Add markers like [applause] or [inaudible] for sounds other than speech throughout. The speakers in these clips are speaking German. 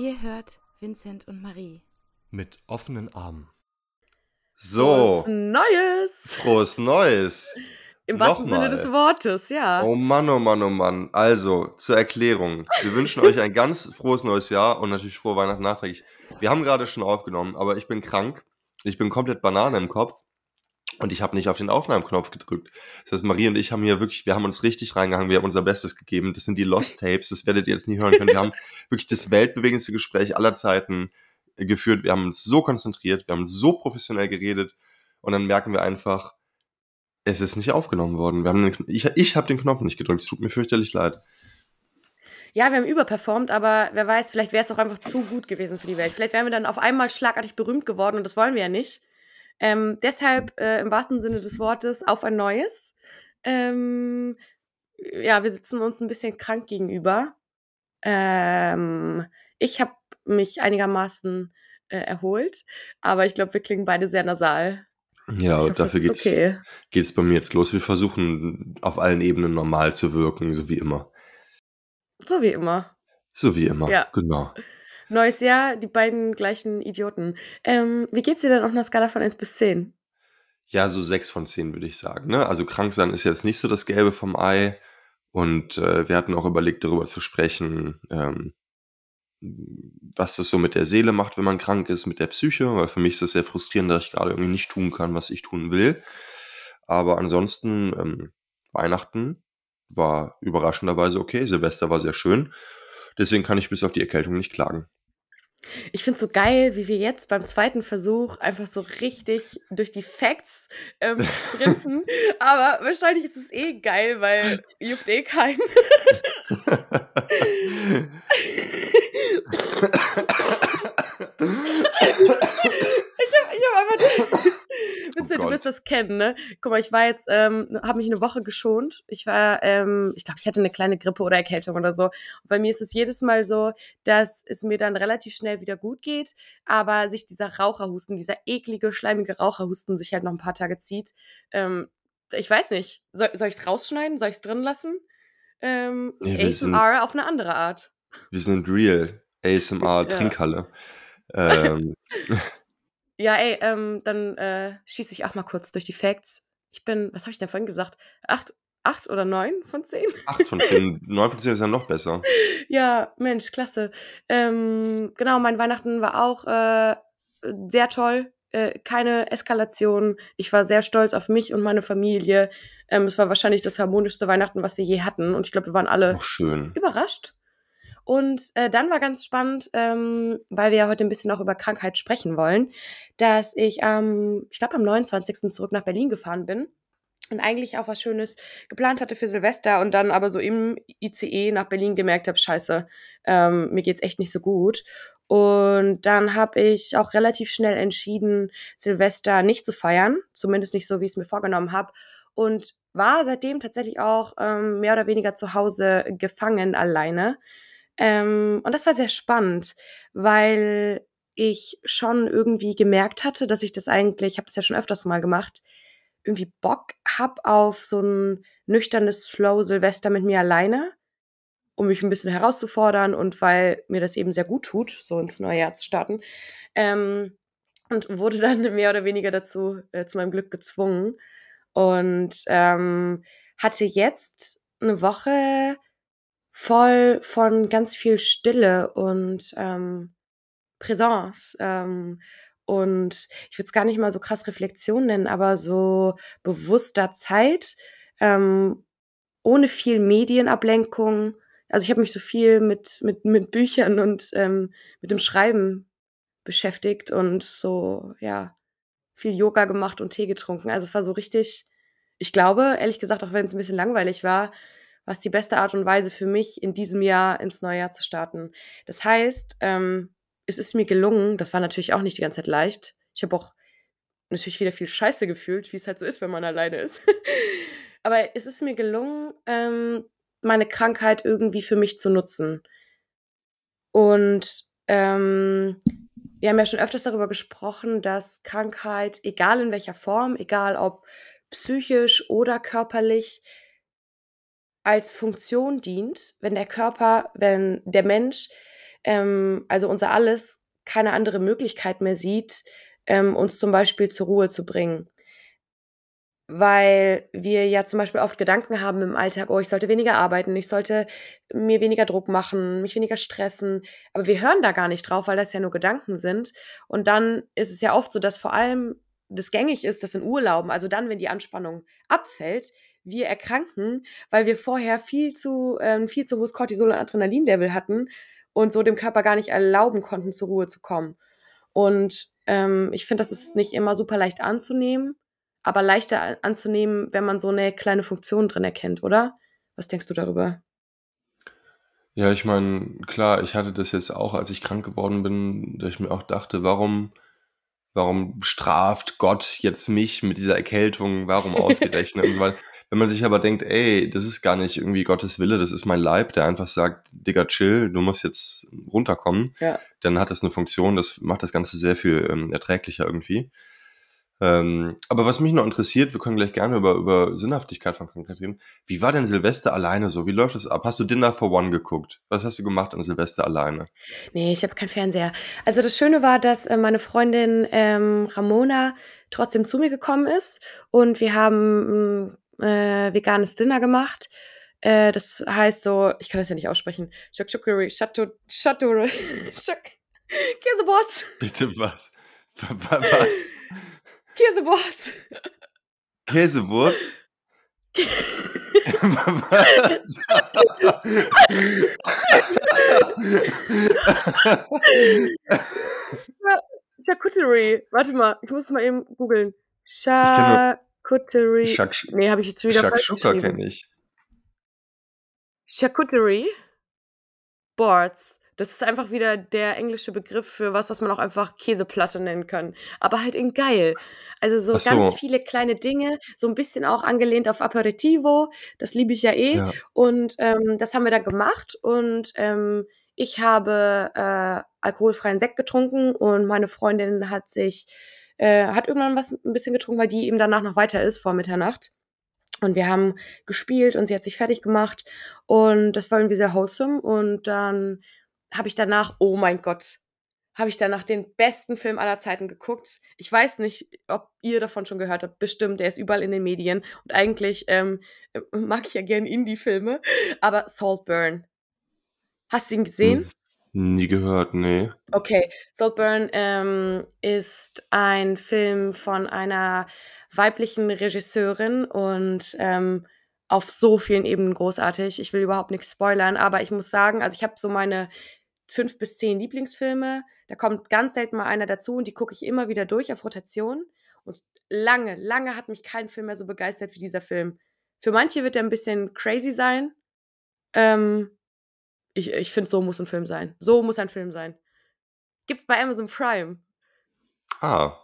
Ihr hört Vincent und Marie. Mit offenen Armen. So. Frohes Neues. Frohes Neues. Im wahrsten. Sinne des Wortes, ja. Oh Mann, oh Mann, oh Mann. Also, zur Erklärung. Wir wünschen euch ein ganz frohes neues Jahr und natürlich frohe Weihnachten nachträglich. Wir haben gerade schon aufgenommen, aber ich bin krank. Ich bin komplett Banane im Kopf und ich habe nicht auf den Aufnahmeknopf gedrückt. Das heißt, Marie und ich haben hier wirklich, wir haben uns richtig reingehangen, wir haben unser Bestes gegeben. Das sind die Lost Tapes, das werdet ihr jetzt nie hören können. Wir haben [laughs] wirklich das weltbewegendste Gespräch aller Zeiten äh, geführt. Wir haben uns so konzentriert, wir haben so professionell geredet und dann merken wir einfach, es ist nicht aufgenommen worden. Wir haben den, ich ich habe den Knopf nicht gedrückt. Es tut mir fürchterlich leid. Ja, wir haben überperformt, aber wer weiß, vielleicht wäre es auch einfach zu gut gewesen für die Welt. Vielleicht wären wir dann auf einmal schlagartig berühmt geworden und das wollen wir ja nicht. Ähm, deshalb äh, im wahrsten Sinne des Wortes auf ein neues. Ähm, ja, wir sitzen uns ein bisschen krank gegenüber. Ähm, ich habe mich einigermaßen äh, erholt, aber ich glaube, wir klingen beide sehr nasal. Ja, hoffe, dafür geht's, okay. geht's bei mir jetzt los. Wir versuchen auf allen Ebenen normal zu wirken, so wie immer. So wie immer. So wie immer. Ja. Genau. Neues Jahr, die beiden gleichen Idioten. Ähm, wie geht's dir denn auf einer Skala von 1 bis 10? Ja, so sechs von zehn würde ich sagen. Ne? Also krank sein ist jetzt nicht so das Gelbe vom Ei. Und äh, wir hatten auch überlegt, darüber zu sprechen, ähm, was das so mit der Seele macht, wenn man krank ist, mit der Psyche, weil für mich ist das sehr frustrierend, dass ich gerade irgendwie nicht tun kann, was ich tun will. Aber ansonsten, ähm, Weihnachten war überraschenderweise okay, Silvester war sehr schön. Deswegen kann ich bis auf die Erkältung nicht klagen. Ich find's so geil, wie wir jetzt beim zweiten Versuch einfach so richtig durch die Facts ähm, [laughs] sprinten. Aber wahrscheinlich ist es eh geil, weil juckt eh keinen. [laughs] [laughs] Ich habe hab einfach. Vincent, [laughs] Oh du wirst das kennen, ne? Guck mal, ich war jetzt, ähm, habe mich eine Woche geschont. Ich war, ähm, ich glaube, ich hatte eine kleine Grippe oder Erkältung oder so. Und bei mir ist es jedes Mal so, dass es mir dann relativ schnell wieder gut geht, aber sich dieser Raucherhusten, dieser eklige, schleimige Raucherhusten sich halt noch ein paar Tage zieht. Ähm, ich weiß nicht, soll, soll ich es rausschneiden? Soll ich es drin lassen? Ähm, Nee, wir sind- ASMR auf eine andere Art. Wir sind real. ASMR, Ja. Ähm, [laughs] Ja, ey, ähm, dann äh, schieße ich auch mal kurz durch die Facts. Ich bin, was habe ich denn vorhin gesagt? Acht, acht oder neun von zehn? 8 von 10, 9 [laughs] von 10 ist ja noch besser. Ja, Mensch, klasse. Ähm, genau, mein Weihnachten war auch äh, sehr toll. Äh, keine Eskalation. Ich war sehr stolz auf mich und meine Familie. Ähm, es war wahrscheinlich das harmonischste Weihnachten, was wir je hatten. Und ich glaube, wir waren alle schön. überrascht. Und äh, dann war ganz spannend, ähm, weil wir ja heute ein bisschen auch über Krankheit sprechen wollen, dass ich am, ich glaube, am 29. zurück nach Berlin gefahren bin und eigentlich auch was Schönes geplant hatte für Silvester und dann aber so im ICE nach Berlin gemerkt habe, scheiße, ähm, mir geht's echt nicht so gut. Und dann habe ich auch relativ schnell entschieden, Silvester nicht zu feiern, zumindest nicht so, wie ich es mir vorgenommen habe. Und war seitdem tatsächlich auch ähm, mehr oder weniger zu Hause gefangen alleine. Ähm, und das war sehr spannend, weil ich schon irgendwie gemerkt hatte, dass ich das eigentlich, ich habe das ja schon öfters mal gemacht, irgendwie Bock hab auf so ein nüchternes Flow Silvester mit mir alleine, um mich ein bisschen herauszufordern und weil mir das eben sehr gut tut, so ins neue Jahr zu starten. Ähm, und wurde [laughs] dann mehr oder weniger dazu, äh, zu meinem Glück gezwungen. Und ähm, hatte jetzt eine Woche voll von ganz viel Stille und ähm, Präsenz. Ähm, und ich würde es gar nicht mal so krass Reflexion nennen, aber so bewusster Zeit, ähm, ohne viel Medienablenkung. Also ich habe mich so viel mit, mit, mit Büchern und ähm, mit dem Schreiben beschäftigt und so, ja, viel Yoga gemacht und Tee getrunken. Also es war so richtig, ich glaube, ehrlich gesagt, auch wenn es ein bisschen langweilig war, war es die beste Art und Weise für mich, in diesem Jahr ins neue Jahr zu starten. Das heißt, ähm, es ist mir gelungen, das war natürlich auch nicht die ganze Zeit leicht. Ich habe auch natürlich wieder viel Scheiße gefühlt, wie es halt so ist, wenn man alleine ist. [laughs] Aber es ist mir gelungen, ähm, meine Krankheit irgendwie für mich zu nutzen. Und ähm, wir haben ja schon öfters darüber gesprochen, dass Krankheit, egal in welcher Form, egal ob psychisch oder körperlich, als Funktion dient, wenn der Körper, wenn der Mensch ähm, also unser Alles, keine andere Möglichkeit mehr sieht, ähm, uns zum Beispiel zur Ruhe zu bringen. Weil wir ja zum Beispiel oft Gedanken haben im Alltag, oh, ich sollte weniger arbeiten, ich sollte mir weniger Druck machen, mich weniger stressen. Aber wir hören da gar nicht drauf, weil das ja nur Gedanken sind. Und dann ist es ja oft so, dass vor allem das gängig ist, dass in Urlauben, also dann, wenn die Anspannung abfällt, wir erkranken, weil wir vorher viel zu, ähm, viel zu hohes Cortisol- und Adrenalin-Level hatten und so dem Körper gar nicht erlauben konnten, zur Ruhe zu kommen. Und ähm, ich finde, das ist nicht immer super leicht anzunehmen, aber leichter anzunehmen, wenn man so eine kleine Funktion drin erkennt, oder? Was denkst du darüber? Ja, ich meine, klar, ich hatte das jetzt auch, als ich krank geworden bin, dass ich mir auch dachte, warum warum straft Gott jetzt mich mit dieser Erkältung, warum ausgerechnet und so weiter. [laughs] Wenn man sich aber denkt, ey, das ist gar nicht irgendwie Gottes Wille, das ist mein Leib, der einfach sagt, Digga, chill, du musst jetzt runterkommen, Ja. dann hat das eine Funktion, das macht das Ganze sehr viel ähm, erträglicher irgendwie. Ähm, aber was mich noch interessiert, wir können gleich gerne über, über Sinnhaftigkeit von Krankheit reden. Wie war denn Silvester alleine so? Wie läuft das ab? Hast du Dinner for One geguckt? Was hast du gemacht an Silvester alleine? Nee, ich habe keinen Fernseher. Also das Schöne war, dass äh, meine Freundin ähm, Ramona trotzdem zu mir gekommen ist und wir haben äh, veganes Dinner gemacht. Äh, das heißt so, ich kann das ja nicht aussprechen. Shakshukuri, Chateau, Käseboards, Bitte was? Was? Käseboards. Käsewurz? was? [laughs] Charcuterie. Warte mal, ich muss mal eben googeln. Charcuterie. Shak Nee, habe ich jetzt schon wieder falsch geschrieben. kenne ich. Charcuterie Boards. Das ist einfach wieder der englische Begriff für was, was man auch einfach Käseplatte nennen kann. Aber halt in geil. Also so so. ganz viele kleine Dinge, so ein bisschen auch angelehnt auf Aperitivo. Das liebe ich ja eh. Ja. Und ähm, das haben wir dann gemacht. Und ähm, ich habe äh, alkoholfreien Sekt getrunken und meine Freundin hat sich, äh, hat irgendwann was ein bisschen getrunken, weil die eben danach noch weiter ist vor Mitternacht. Und wir haben gespielt und sie hat sich fertig gemacht. Und das war irgendwie sehr wholesome. Und dann habe ich danach, oh mein Gott, habe ich danach den besten Film aller Zeiten geguckt. Ich weiß nicht, ob ihr davon schon gehört habt. Bestimmt, der ist überall in den Medien. Und eigentlich ähm, mag ich ja gern Indie-Filme. [laughs] Aber Saltburn. Hast du ihn gesehen? Nie gehört, nee. Okay, Saltburn ähm, ist ein Film von einer weiblichen Regisseurin und ähm, auf so vielen Ebenen großartig. Ich will überhaupt nichts spoilern, aber ich muss sagen, also ich habe so meine fünf bis zehn Lieblingsfilme. Da kommt ganz selten mal einer dazu und die gucke ich immer wieder durch auf Rotation. Und lange, lange hat mich kein Film mehr so begeistert wie dieser Film. Für manche wird er ein bisschen crazy sein. Ähm, ich ich finde, so muss ein Film sein. So muss ein Film sein. Gibt's bei Amazon Prime. Ah,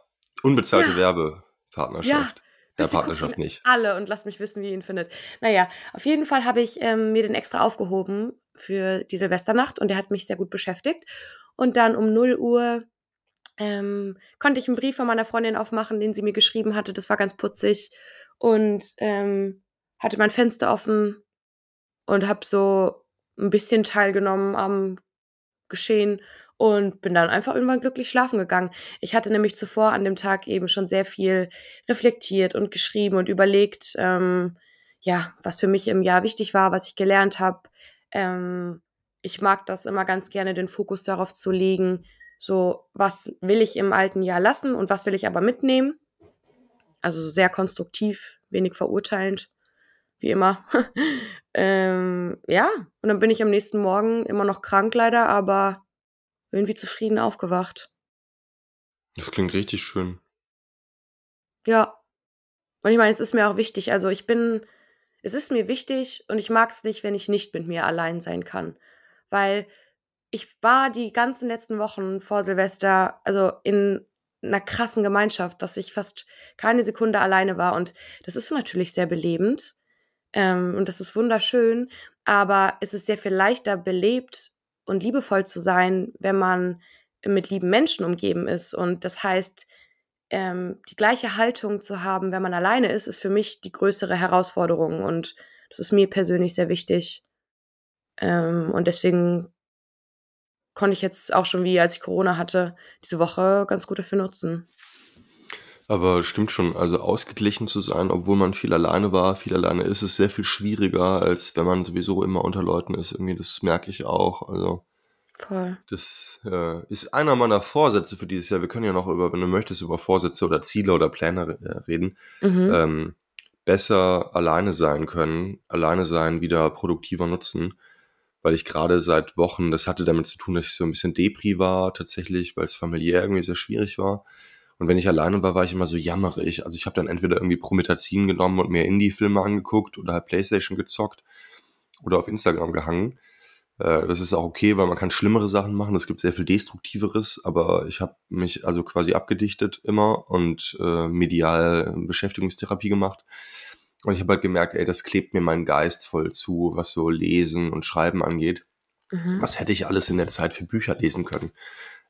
unbezahlte Ja. Werbepartnerschaft. Ja, guckt Partnerschaft nicht. alle und lasst mich wissen, wie ihr ihn findet. Naja, auf jeden Fall habe ich ähm, mir den extra aufgehoben für die Silvesternacht und der hat mich sehr gut beschäftigt. Und dann um 0 Uhr ähm, konnte ich einen Brief von meiner Freundin aufmachen, den sie mir geschrieben hatte. Das war ganz putzig. Und ähm, hatte mein Fenster offen und habe so ein bisschen teilgenommen am Geschehen und bin dann einfach irgendwann glücklich schlafen gegangen. Ich hatte nämlich zuvor an dem Tag eben schon sehr viel reflektiert und geschrieben und überlegt, ähm, ja, was für mich im Jahr wichtig war, was ich gelernt habe. Ähm, ich mag das immer ganz gerne, den Fokus darauf zu legen, so was will ich im alten Jahr lassen und was will ich aber mitnehmen. Also so sehr konstruktiv, wenig verurteilend, wie immer. [laughs] ähm, ja, und dann bin ich am nächsten Morgen immer noch krank leider, aber irgendwie zufrieden aufgewacht. Das klingt richtig schön. Ja. Und ich meine, es ist mir auch wichtig. Also ich bin, es ist mir wichtig und ich mag es nicht, wenn ich nicht mit mir allein sein kann. Weil ich war die ganzen letzten Wochen vor Silvester, also in einer krassen Gemeinschaft, dass ich fast keine Sekunde alleine war. Und das ist natürlich sehr belebend. Ähm, und das ist wunderschön. Aber es ist sehr viel leichter belebt und liebevoll zu sein, wenn man mit lieben Menschen umgeben ist. Und das heißt, ähm, die gleiche Haltung zu haben, wenn man alleine ist, ist für mich die größere Herausforderung. Und das ist mir persönlich sehr wichtig. Ähm, und deswegen konnte ich jetzt auch schon, wie als ich Corona hatte, diese Woche ganz gut dafür nutzen. Aber stimmt schon, also ausgeglichen zu sein, obwohl man viel alleine war, viel alleine ist, ist sehr viel schwieriger, als wenn man sowieso immer unter Leuten ist. Irgendwie, das merke ich auch. Also, Voll. das äh, ist einer meiner Vorsätze für dieses Jahr. Wir können ja noch über, wenn du möchtest, über Vorsätze oder Ziele oder Pläne äh, reden. Mhm. Ähm, besser alleine sein können, alleine sein wieder produktiver nutzen, weil ich gerade seit Wochen, das hatte damit zu tun, dass ich so ein bisschen Depri war tatsächlich, weil es familiär irgendwie sehr schwierig war. Und wenn ich alleine war, war ich immer so jammerig. Also ich habe dann entweder irgendwie Promethazin genommen und mir Indie-Filme angeguckt oder halt Playstation gezockt oder auf Instagram gehangen. Äh, das ist auch okay, weil man kann schlimmere Sachen machen. Es gibt sehr viel Destruktiveres, aber ich habe mich also quasi abgedichtet immer und äh, medial Beschäftigungstherapie gemacht. Und ich habe halt gemerkt, ey, das klebt mir meinen Geist voll zu, was so Lesen und Schreiben angeht. Mhm. Was hätte ich alles in der Zeit für Bücher lesen können?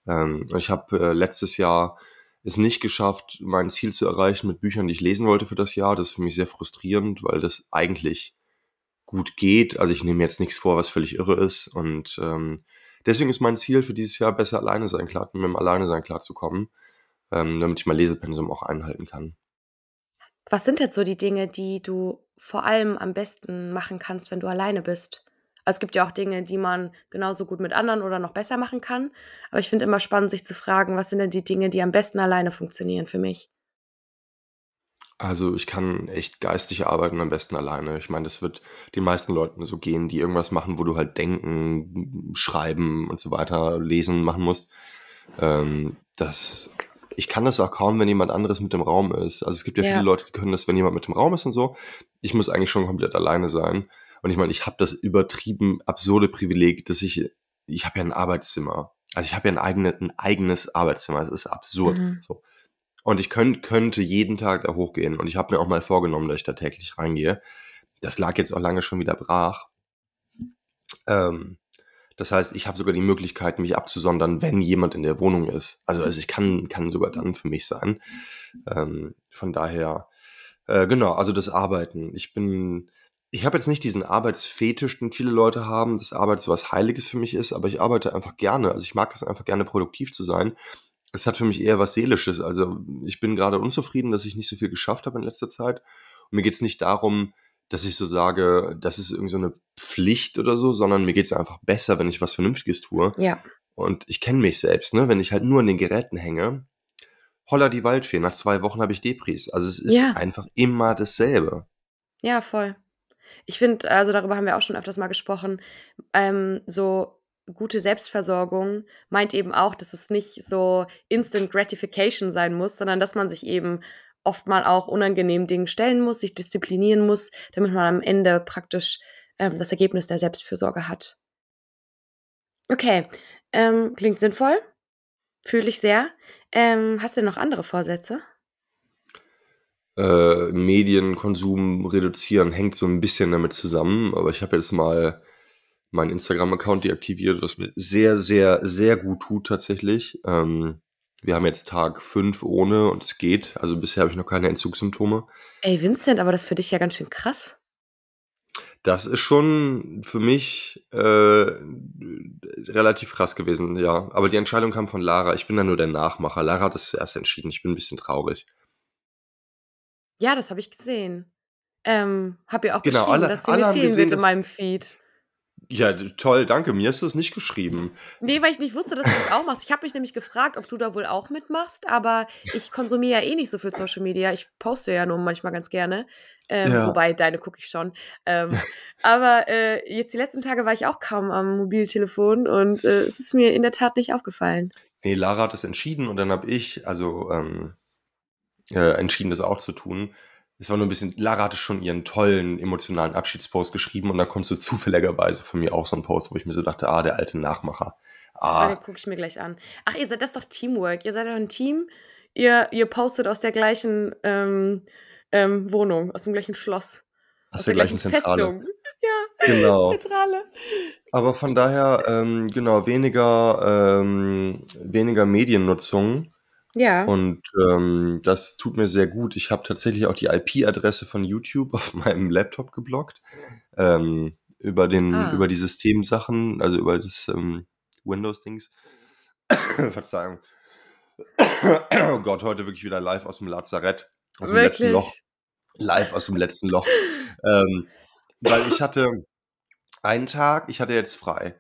Ähm, ich habe äh, letztes Jahr es nicht geschafft, mein Ziel zu erreichen mit Büchern, die ich lesen wollte für das Jahr. Das ist für mich sehr frustrierend, weil das eigentlich gut geht. Also ich nehme jetzt nichts vor, was völlig irre ist. Und ähm, deswegen ist mein Ziel für dieses Jahr besser alleine sein, klar, mit dem Alleine sein klarzukommen, ähm, damit ich mein Lesepensum auch einhalten kann. Was sind jetzt so die Dinge, die du vor allem am besten machen kannst, wenn du alleine bist? Also es gibt ja auch Dinge, die man genauso gut mit anderen oder noch besser machen kann. Aber ich finde immer spannend, sich zu fragen, was sind denn die Dinge, die am besten alleine funktionieren für mich? Also ich kann echt geistig arbeiten am besten alleine. Ich meine, das wird den meisten Leuten so gehen, die irgendwas machen, wo du halt denken, schreiben und so weiter, lesen machen musst. Ähm, das, ich kann das auch kaum, wenn jemand anderes mit dem Raum ist. Also es gibt ja, Ja. viele Leute, die können das, wenn jemand mit dem Raum ist und so. Ich muss eigentlich schon komplett alleine sein. Und ich meine, ich habe das übertrieben absurde Privileg, dass ich, ich habe ja ein Arbeitszimmer. Also ich habe ja ein, eigene, ein eigenes Arbeitszimmer. Das ist absurd. Mhm. So. Und ich könnt, könnte jeden Tag da hochgehen. Und ich habe mir auch mal vorgenommen, dass ich da täglich reingehe. Das lag jetzt auch lange schon wieder brach. Ähm, das heißt, ich habe sogar die Möglichkeit, mich abzusondern, wenn jemand in der Wohnung ist. Also, also ich kann, kann sogar dann für mich sein. Ähm, von daher, äh, genau, also das Arbeiten. Ich bin, ich habe jetzt nicht diesen Arbeitsfetisch, den viele Leute haben, dass Arbeit so was Heiliges für mich ist, aber ich arbeite einfach gerne. Also ich mag das einfach gerne, produktiv zu sein. Es hat für mich eher was Seelisches. Also ich bin gerade unzufrieden, dass ich nicht so viel geschafft habe in letzter Zeit. Und mir geht es nicht darum, dass ich so sage, das ist irgendwie so eine Pflicht oder so, sondern mir geht es einfach besser, wenn ich was Vernünftiges tue. Ja. Und ich kenne mich selbst, ne? Wenn ich halt nur an den Geräten hänge, holla die Waldfee, nach zwei Wochen habe ich Depris. Also es ist Ja. einfach immer dasselbe. Ja, voll. Ich finde, also darüber haben wir auch schon öfters mal gesprochen, ähm, so gute Selbstversorgung meint eben auch, dass es nicht so Instant Gratification sein muss, sondern dass man sich eben oft mal auch unangenehmen Dingen stellen muss, sich disziplinieren muss, damit man am Ende praktisch ähm, das Ergebnis der Selbstfürsorge hat. Okay, ähm, klingt sinnvoll, fühle ich sehr. Ähm, hast du noch andere Vorsätze? Äh, Medienkonsum reduzieren hängt so ein bisschen damit zusammen, aber ich habe jetzt mal meinen Instagram-Account deaktiviert, was mir sehr, sehr, sehr gut tut tatsächlich. Ähm, wir haben jetzt Tag 5 ohne und es geht. Also bisher habe ich noch keine Entzugssymptome. Ey, Vincent, aber das ist für dich ja ganz schön krass. Das ist schon für mich äh, relativ krass gewesen, ja. Aber die Entscheidung kam von Lara. Ich bin da nur der Nachmacher. Lara hat es zuerst entschieden. Ich bin ein bisschen traurig. Ja, das habe ich gesehen. Ähm, hab ihr auch Genau, geschrieben, alle- dass sie alle mir fehlen gesehen, wird in meinem Feed. Ja, toll, danke. Mir ist das nicht geschrieben. Nee, weil ich nicht wusste, dass du das auch machst. Ich habe mich nämlich gefragt, ob du da wohl auch mitmachst, aber ich konsumiere ja eh nicht so viel Social Media. Ich poste ja nur manchmal ganz gerne. Ähm, Ja. Wobei, deine gucke ich schon. Ähm, aber äh, jetzt die letzten Tage war ich auch kaum am Mobiltelefon und äh, es ist mir in der Tat nicht aufgefallen. Nee, Lara hat es entschieden und dann habe ich also ähm, äh, entschieden, das auch zu tun. Es war nur ein bisschen, Lara hatte schon ihren tollen emotionalen Abschiedspost geschrieben und da kommt so zufälligerweise von mir auch so ein Post, wo ich mir so dachte, ah, der alte Nachmacher. Ah. Den gucke ich mir gleich an. Ach, ihr seid das ist doch Teamwork. Ihr seid doch ein Team. Ihr, ihr postet aus der gleichen ähm, ähm, Wohnung, aus dem gleichen Schloss. aus der gleichen Zentrale. Festung. [laughs] Ja, Genau. Zentrale. Aber von daher, ähm, genau, weniger, ähm, weniger Mediennutzung Ja. und ähm, das tut mir sehr gut. Ich habe tatsächlich auch die IP-Adresse von YouTube [laughs] auf meinem Laptop geblockt. Ähm, über den, Ah. über die Systemsachen, also über das, ähm, Windows-Dings. [coughs] Verzeihung. [coughs] oh Gott, heute wirklich wieder live aus dem Lazarett. Aus dem letzten Loch. Live aus dem letzten Loch. ähm, weil ich hatte einen Tag, ich hatte jetzt frei.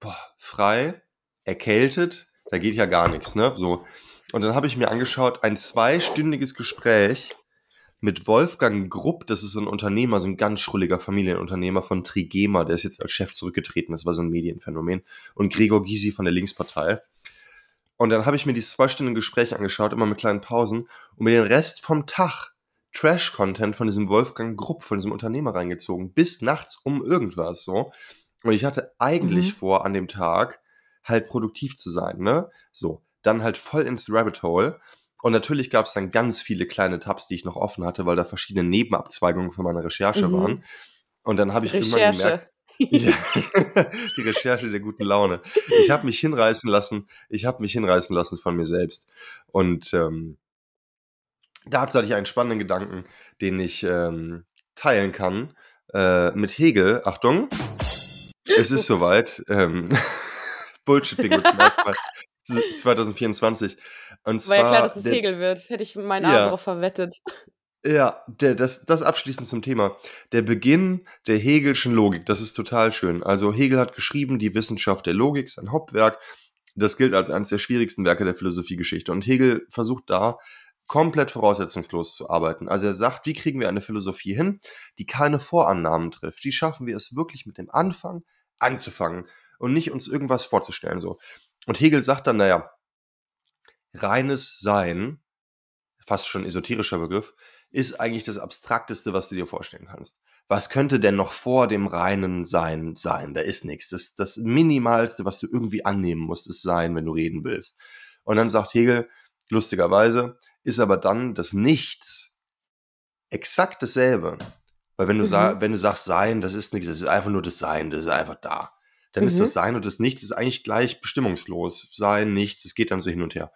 Boah, frei, erkältet, da geht ja gar nichts, ne? So. Und dann habe ich mir angeschaut, ein zweistündiges Gespräch mit Wolfgang Grupp, das ist so ein Unternehmer, so ein ganz schrulliger Familienunternehmer von Trigema, der ist jetzt als Chef zurückgetreten, das war so ein Medienphänomen, und Gregor Gysi von der Linkspartei. Und dann habe ich mir dieses zweistündige Gespräch angeschaut, immer mit kleinen Pausen, und mir den Rest vom Tag Trash-Content von diesem Wolfgang Grupp, von diesem Unternehmer reingezogen, bis nachts um irgendwas so. Und ich hatte eigentlich mhm. vor, an dem Tag halt produktiv zu sein, ne? So, dann halt voll ins Rabbit Hole und natürlich gab es dann ganz viele kleine Tabs, die ich noch offen hatte, weil da verschiedene Nebenabzweigungen für meine Recherche mhm. waren. Und dann habe ich Recherche. immer gemerkt, [laughs] ja, [laughs] die Recherche der guten Laune. Ich habe mich hinreißen lassen, ich habe mich hinreißen lassen von mir selbst. Und ähm, dazu hatte ich einen spannenden Gedanken, den ich ähm, teilen kann äh, mit Hegel. Achtung, es ist [laughs] soweit. Ähm, Bullshit-Bingo zum ersten Mal. 2024. Und zwar, War ja klar, dass es der, Hegel wird. Hätte ich meinen Arm ja. darauf verwettet. Ja, der, das, das abschließend zum Thema. Der Beginn der Hegelschen Logik, das ist total schön. Also Hegel hat geschrieben, die Wissenschaft der Logik, sein Hauptwerk. Das gilt als eines der schwierigsten Werke der Philosophiegeschichte. Und Hegel versucht da komplett voraussetzungslos zu arbeiten. Also er sagt, wie kriegen wir eine Philosophie hin, die keine Vorannahmen trifft? Wie schaffen wir es wirklich mit dem Anfang anzufangen und nicht uns irgendwas vorzustellen so? Und Hegel sagt dann, naja, reines Sein, fast schon esoterischer Begriff, ist eigentlich das Abstrakteste, was du dir vorstellen kannst. Was könnte denn noch vor dem reinen Sein sein? Da ist nichts. Das, das Minimalste, was du irgendwie annehmen musst, ist Sein, wenn du reden willst. Und dann sagt Hegel, lustigerweise, ist aber dann das Nichts exakt dasselbe. Weil wenn du, mhm. wenn du sagst Sein, das ist nichts, das ist einfach nur das Sein, das ist einfach da dann mhm. ist das mhm. Sein und das Nichts ist eigentlich gleich bestimmungslos. Sein, Nichts, es geht dann so hin und her.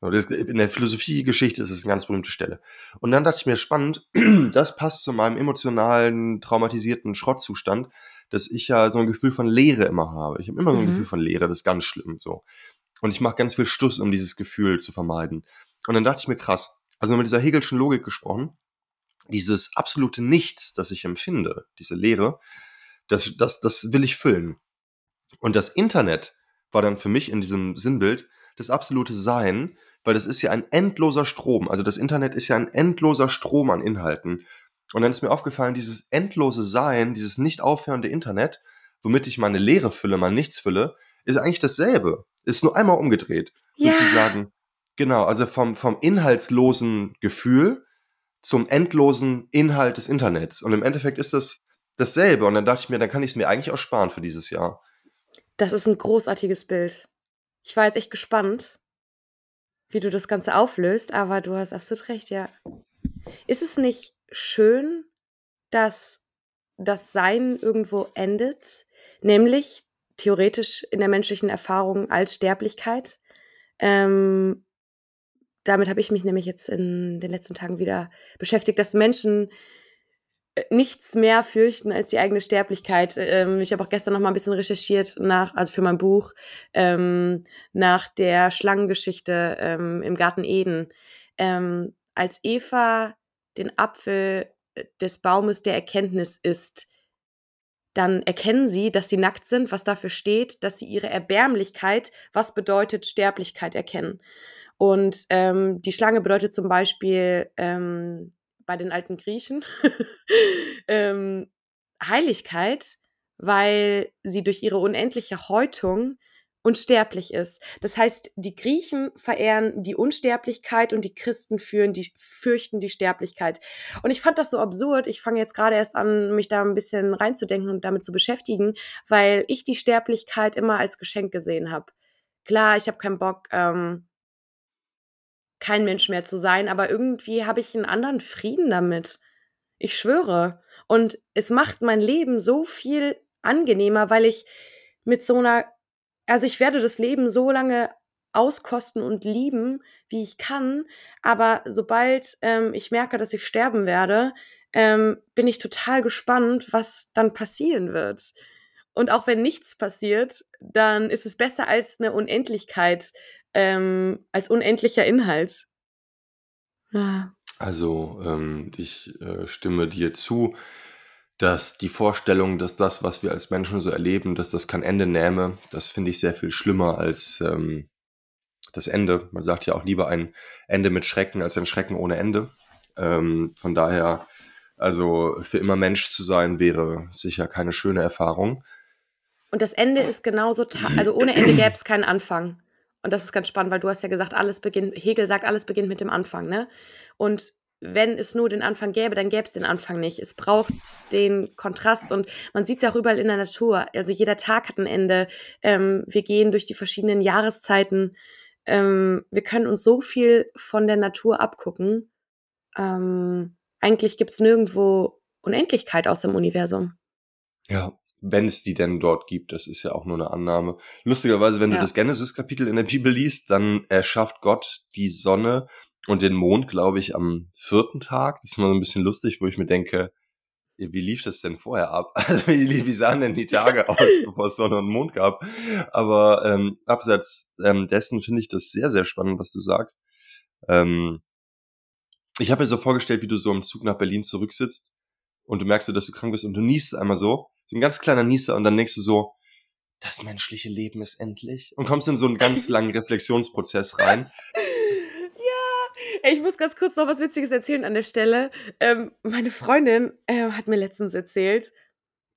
In der Philosophiegeschichte ist es eine ganz berühmte Stelle. Und dann dachte ich mir, spannend, [clears throat] das passt zu meinem emotionalen, traumatisierten Schrottzustand, dass ich ja so ein Gefühl von Leere immer habe. Ich habe immer so ein mhm. Gefühl von Leere, das ist ganz schlimm so. Und ich mache ganz viel Stuss, um dieses Gefühl zu vermeiden. Und dann dachte ich mir, krass, also mit dieser Hegelschen Logik gesprochen, dieses absolute Nichts, das ich empfinde, diese Leere, das, das, das will ich füllen. Und das Internet war dann für mich in diesem Sinnbild das absolute Sein, weil das ist ja ein endloser Strom. Also das Internet ist ja ein endloser Strom an Inhalten. Und dann ist mir aufgefallen, dieses endlose Sein, dieses nicht aufhörende Internet, womit ich meine Leere fülle, mein Nichts fülle, ist eigentlich dasselbe. Ist nur einmal umgedreht. Ja. Sozusagen. Genau, also vom, vom inhaltslosen Gefühl zum endlosen Inhalt des Internets. Und im Endeffekt ist das dasselbe. Und dann dachte ich mir, dann kann ich es mir eigentlich auch sparen für dieses Jahr. Das ist ein großartiges Bild. Ich war jetzt echt gespannt, wie du das Ganze auflöst, aber du hast absolut recht, ja. Ist es nicht schön, dass das Sein irgendwo endet, nämlich theoretisch in der menschlichen Erfahrung als Sterblichkeit? Ähm, damit habe ich mich nämlich jetzt in den letzten Tagen wieder beschäftigt, dass Menschen nichts mehr fürchten als die eigene Sterblichkeit. Ähm, ich habe auch gestern noch mal ein bisschen recherchiert nach, also für mein Buch, ähm, nach der Schlangengeschichte ähm, im Garten Eden. Ähm, als Eva den Apfel äh, des Baumes der Erkenntnis isst, dann erkennen sie, dass sie nackt sind, was dafür steht, dass sie ihre Erbärmlichkeit, was bedeutet Sterblichkeit, erkennen. Und ähm, die Schlange bedeutet zum Beispiel ähm, bei den alten Griechen [laughs] ähm, Heiligkeit, weil sie durch ihre unendliche Häutung unsterblich ist. Das heißt, die Griechen verehren die Unsterblichkeit und die Christen führen die, fürchten die Sterblichkeit. Und ich fand das so absurd. Ich fange jetzt gerade erst an, mich da ein bisschen reinzudenken und damit zu beschäftigen, weil ich die Sterblichkeit immer als Geschenk gesehen habe. Klar, ich habe keinen Bock, ähm, kein Mensch mehr zu sein, aber irgendwie habe ich einen anderen Frieden damit. Ich schwöre. Und es macht mein Leben so viel angenehmer, weil ich mit so einer, also ich werde das Leben so lange auskosten und lieben, wie ich kann, aber sobald ähm, ich merke, dass ich sterben werde, ähm, bin ich total gespannt, was dann passieren wird. Und auch wenn nichts passiert, dann ist es besser als eine Unendlichkeit, ähm, als unendlicher Inhalt. Ja. Also, ähm, ich äh, stimme dir zu, dass die Vorstellung, dass das, was wir als Menschen so erleben, dass das kein Ende nähme, das finde ich sehr viel schlimmer als ähm, das Ende. Man sagt ja auch lieber ein Ende mit Schrecken als ein Schrecken ohne Ende. Ähm, von daher, also für immer Mensch zu sein, wäre sicher keine schöne Erfahrung. Und das Ende ist genauso, also ohne Ende gäbe es keinen Anfang. Und das ist ganz spannend, weil du hast ja gesagt, alles beginnt, Hegel sagt, alles beginnt mit dem Anfang, ne? Und wenn es nur den Anfang gäbe, dann gäbe es den Anfang nicht. Es braucht den Kontrast und man sieht es ja auch überall in der Natur. Also jeder Tag hat ein Ende. Ähm, wir gehen durch die verschiedenen Jahreszeiten. Ähm, wir können uns so viel von der Natur abgucken. Ähm, eigentlich gibt es nirgendwo Unendlichkeit aus dem Universum. Ja, wenn es die denn dort gibt, das ist ja auch nur eine Annahme. Lustigerweise, wenn ja. du das Genesis-Kapitel in der Bibel liest, dann erschafft Gott die Sonne und den Mond, glaube ich, am vierten Tag. Das ist immer so ein bisschen lustig, wo ich mir denke, wie lief das denn vorher ab? [laughs] Also wie, wie sahen denn die Tage [laughs] aus, bevor es Sonne und Mond gab? Aber ähm, abseits ähm, dessen finde ich das sehr, sehr spannend, was du sagst. Ähm, ich habe mir so vorgestellt, wie du so im Zug nach Berlin zurücksitzt und du merkst, dass du krank bist und du niest einmal so, so ein ganz kleiner Nieser und dann denkst du so, das menschliche Leben ist endlich und kommst in so einen ganz langen [laughs] Reflexionsprozess rein. Ich muss ganz kurz noch was Witziges erzählen an der Stelle. Ähm, meine Freundin äh, hat mir letztens erzählt,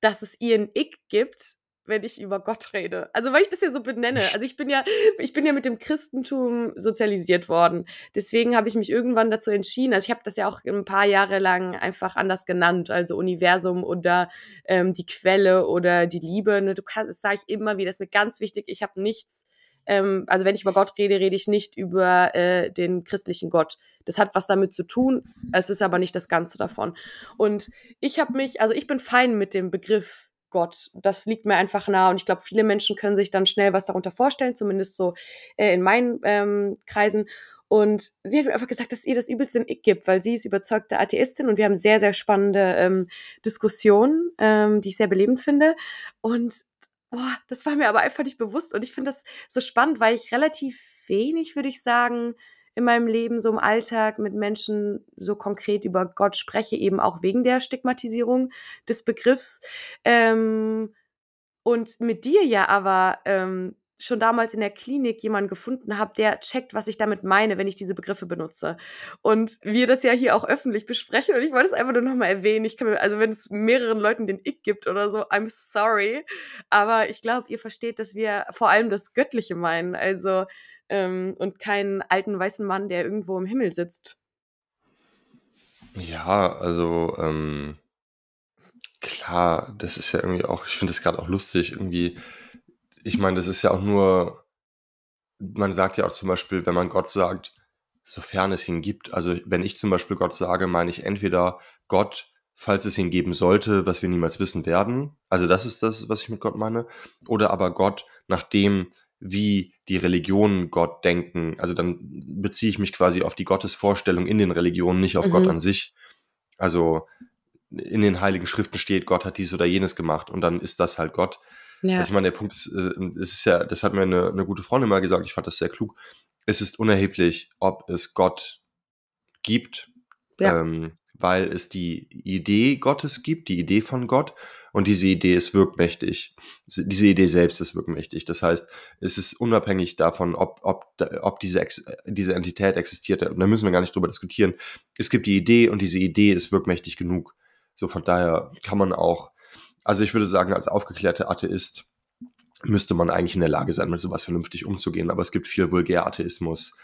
dass es ihren Ick gibt, wenn ich über Gott rede. Also weil ich das ja so benenne. Also ich bin ja, ich bin ja mit dem Christentum sozialisiert worden. Deswegen habe ich mich irgendwann dazu entschieden. Also ich habe das ja auch ein paar Jahre lang einfach anders genannt, also Universum oder ähm, die Quelle oder die Liebe. Ne, du kannst, das sage ich immer wieder. Das ist mir ganz wichtig. Ich habe nichts ähm, also wenn ich über Gott rede, rede ich nicht über äh, den christlichen Gott. Das hat was damit zu tun, es ist aber nicht das Ganze davon. Und ich habe mich, also ich bin fein mit dem Begriff Gott. Das liegt mir einfach nah und ich glaube, viele Menschen können sich dann schnell was darunter vorstellen, zumindest so äh, in meinen ähm, Kreisen. Und sie hat mir einfach gesagt, dass ihr das übelste im Ick gibt, weil sie ist überzeugte Atheistin und wir haben sehr, sehr spannende ähm, Diskussionen, ähm, die ich sehr belebend finde. Und boah, das war mir aber einfach nicht bewusst. Und ich finde das so spannend, weil ich relativ wenig, würde ich sagen, in meinem Leben, so im Alltag mit Menschen so konkret über Gott spreche, eben auch wegen der Stigmatisierung des Begriffs. Ähm, und mit dir ja aber ähm, schon damals in der Klinik jemanden gefunden habe, der checkt, was ich damit meine, wenn ich diese Begriffe benutze. Und wir das ja hier auch öffentlich besprechen und ich wollte es einfach nur nochmal erwähnen. Ich kann mir, also wenn es mehreren Leuten den Ick gibt oder so, I'm sorry. Aber ich glaube, ihr versteht, dass wir vor allem das Göttliche meinen. Also, ähm, und keinen alten weißen Mann, der irgendwo im Himmel sitzt. Ja, also, ähm, klar, das ist ja irgendwie auch, ich finde das gerade auch lustig, irgendwie ich meine, das ist ja auch nur, man sagt ja auch zum Beispiel, wenn man Gott sagt, sofern es ihn gibt. Also wenn ich zum Beispiel Gott sage, meine ich entweder Gott, falls es ihn geben sollte, was wir niemals wissen werden. Also das ist das, was ich mit Gott meine. Oder aber Gott, nachdem wie die Religionen Gott denken. Also dann beziehe ich mich quasi auf die Gottesvorstellung in den Religionen, nicht auf mhm. Gott an sich. Also in den heiligen Schriften steht, Gott hat dies oder jenes gemacht und dann ist das halt Gott. Ja. Also ich meine, der Punkt ist, äh, es ist ja, das hat mir eine, eine gute Freundin mal gesagt, ich fand das sehr klug. Es ist unerheblich, ob es Gott gibt, ja. ähm, weil es die Idee Gottes gibt, die Idee von Gott, und diese Idee ist wirkmächtig. Diese Idee selbst ist wirkmächtig. Das heißt, es ist unabhängig davon, ob, ob, ob diese, diese Entität existiert. Und da müssen wir gar nicht drüber diskutieren. Es gibt die Idee und diese Idee ist wirkmächtig genug. So von daher kann man auch also ich würde sagen, als aufgeklärter Atheist müsste man eigentlich in der Lage sein, mit sowas vernünftig umzugehen. Aber es gibt viel Vulgär-Atheismus.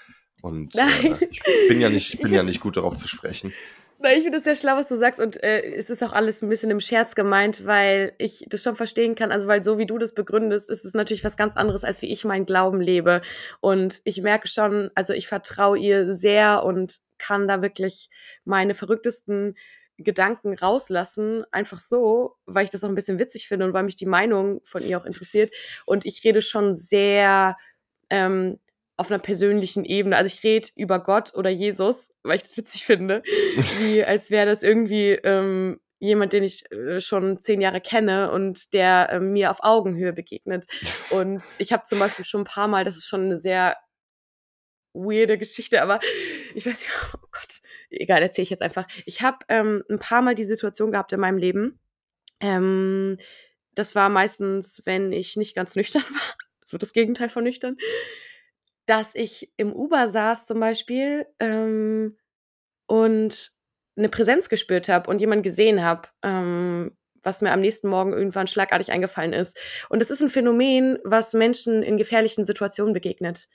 Und [laughs] äh, ich bin ja nicht, bin ja nicht gut darauf zu sprechen. Nein, ich finde es sehr schlau, was du sagst und äh, es ist auch alles ein bisschen im Scherz gemeint, weil ich das schon verstehen kann. Also weil so wie du das begründest, ist es natürlich was ganz anderes, als wie ich meinen Glauben lebe. Und ich merke schon, also ich vertraue ihr sehr und kann da wirklich meine verrücktesten Gedanken rauslassen, einfach so, weil ich das auch ein bisschen witzig finde und weil mich die Meinung von ihr auch interessiert. Und ich rede schon sehr ähm, auf einer persönlichen Ebene. Also ich rede über Gott oder Jesus, weil ich das witzig finde, [laughs] wie als wäre das irgendwie ähm, jemand, den ich äh, schon zehn Jahre kenne und der äh, mir auf Augenhöhe begegnet. [laughs] Und ich habe zum Beispiel schon ein paar Mal, das ist schon eine sehr weirde Geschichte, aber ich weiß nicht, oh Gott, egal, erzähle ich jetzt einfach. Ich habe ähm, ein paar Mal die Situation gehabt in meinem Leben. Ähm, das war meistens, wenn ich nicht ganz nüchtern [laughs] war. Das wird das Gegenteil von nüchtern. Dass ich im Uber saß zum Beispiel ähm, und eine Präsenz gespürt habe und jemand gesehen habe, ähm, was mir am nächsten Morgen irgendwann schlagartig eingefallen ist. Und das ist ein Phänomen, was Menschen in gefährlichen Situationen begegnet.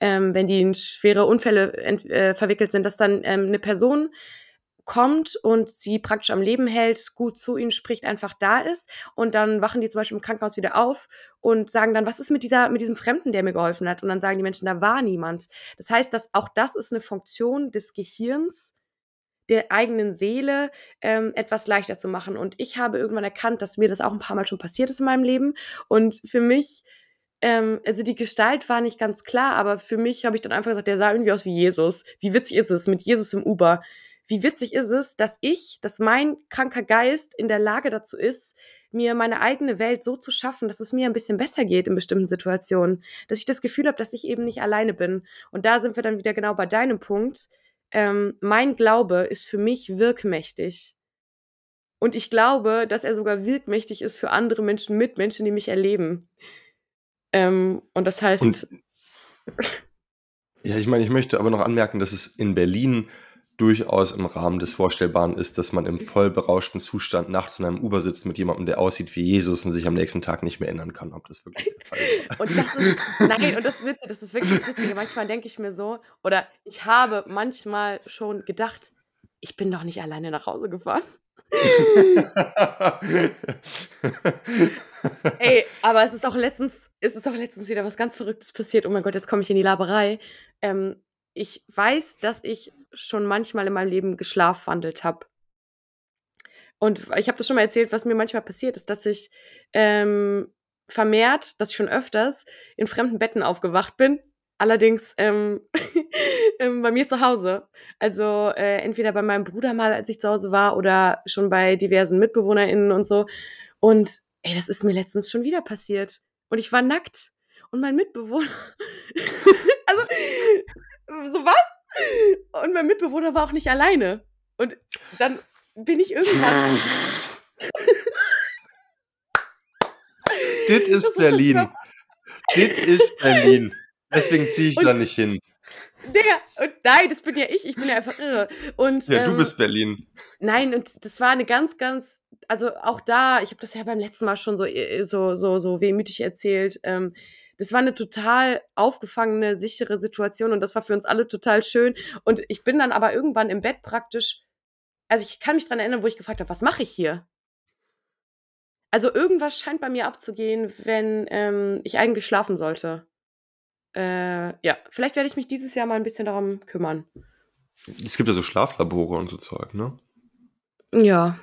Ähm, wenn die in schwere Unfälle äh, verwickelt sind, dass dann ähm, eine Person kommt und sie praktisch am Leben hält, gut zu ihnen spricht, einfach da ist und dann wachen die zum Beispiel im Krankenhaus wieder auf und sagen dann, was ist mit dieser, mit diesem Fremden, der mir geholfen hat? Und dann sagen die Menschen, da war niemand. Das heißt, dass auch das ist eine Funktion des Gehirns, der eigenen Seele ähm, etwas leichter zu machen. Und ich habe irgendwann erkannt, dass mir das auch ein paar Mal schon passiert ist in meinem Leben. Und für mich, ähm, also die Gestalt war nicht ganz klar, aber für mich habe ich dann einfach gesagt, der sah irgendwie aus wie Jesus. Wie witzig ist es mit Jesus im Uber? Wie witzig ist es, dass ich, dass mein kranker Geist in der Lage dazu ist, mir meine eigene Welt so zu schaffen, dass es mir ein bisschen besser geht in bestimmten Situationen. Dass ich das Gefühl habe, dass ich eben nicht alleine bin. Und da sind wir dann wieder genau bei deinem Punkt ähm, mein Glaube ist für mich wirkmächtig. Und ich glaube, dass er sogar wirkmächtig ist für andere Menschen, Mitmenschen, die mich erleben. Ähm, und das heißt. Und, ja, ich meine, ich möchte aber noch anmerken, dass es in Berlin durchaus im Rahmen des Vorstellbaren ist, dass man im voll berauschten Zustand nachts in einem Uber sitzt mit jemandem, der aussieht wie Jesus und sich am nächsten Tag nicht mehr erinnern kann, ob das wirklich der Fall war. [laughs] und das ist, nein, und das Witzige, das ist wirklich das Witzige. Manchmal denke ich mir so, oder ich habe manchmal schon gedacht, ich bin doch nicht alleine nach Hause gefahren. [laughs] Ey, aber es ist auch letztens, es ist auch letztens wieder was ganz Verrücktes passiert. Oh mein Gott, jetzt komme ich in die Laberei. Ähm, ich weiß, dass ich schon manchmal in meinem Leben geschlafwandelt habe. Und ich habe das schon mal erzählt, was mir manchmal passiert ist, dass ich ähm, vermehrt, dass ich schon öfters in fremden Betten aufgewacht bin. Allerdings ähm, [laughs] ähm, bei mir zu Hause. Also äh, entweder bei meinem Bruder mal, als ich zu Hause war, oder schon bei diversen MitbewohnerInnen und so. Und ey, das ist mir letztens schon wieder passiert. Und ich war nackt. Und mein Mitbewohner. [laughs] also, so was? Und mein Mitbewohner war auch nicht alleine. Und dann bin ich irgendwann. [laughs] Dit ist Berlin. Dit ist Berlin. Deswegen ziehe ich und, da nicht hin. Digga, und nein, das bin ja ich, ich bin ja einfach irre. Und, ja, ähm, du bist Berlin. Nein, und das war eine ganz, ganz, also auch da, ich habe das ja beim letzten Mal schon so, so, so, so wehmütig erzählt. Ähm, das war eine total aufgefangene, sichere Situation und das war für uns alle total schön. Und ich bin dann aber irgendwann im Bett praktisch, also ich kann mich dran erinnern, wo ich gefragt habe, was mache ich hier? Also irgendwas scheint bei mir abzugehen, wenn ähm, ich eigentlich schlafen sollte. Äh, ja, vielleicht werde ich mich dieses Jahr mal ein bisschen darum kümmern. Es gibt ja so Schlaflabore und so Zeug, ne? Ja,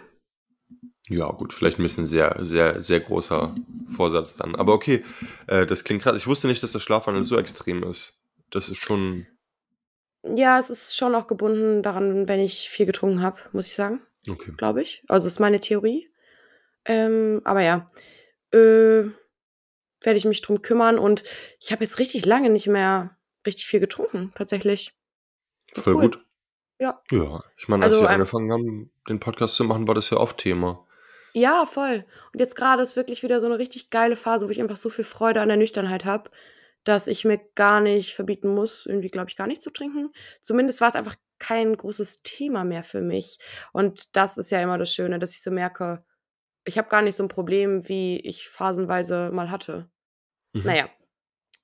ja, gut, vielleicht ein bisschen sehr, sehr, sehr großer Vorsatz dann. Aber okay, äh, das klingt krass. Ich wusste nicht, dass der Schlafwandel so extrem ist. Das ist schon. Ja, es ist schon auch gebunden daran, wenn ich viel getrunken habe, muss ich sagen. Okay. Glaube ich. Also ist meine Theorie. Ähm, aber ja, äh, werde ich mich drum kümmern und ich habe jetzt richtig lange nicht mehr richtig viel getrunken, tatsächlich. Voll cool. gut. Ja. Ja, ich meine, als also, wir angefangen haben, den Podcast zu machen, war das ja oft Thema. Ja, voll. Und jetzt gerade ist wirklich wieder so eine richtig geile Phase, wo ich einfach so viel Freude an der Nüchternheit habe, dass ich mir gar nicht verbieten muss, irgendwie, glaube ich, gar nicht zu trinken. Zumindest war es einfach kein großes Thema mehr für mich. Und das ist ja immer das Schöne, dass ich so merke, ich habe gar nicht so ein Problem, wie ich phasenweise mal hatte. Mhm. Naja.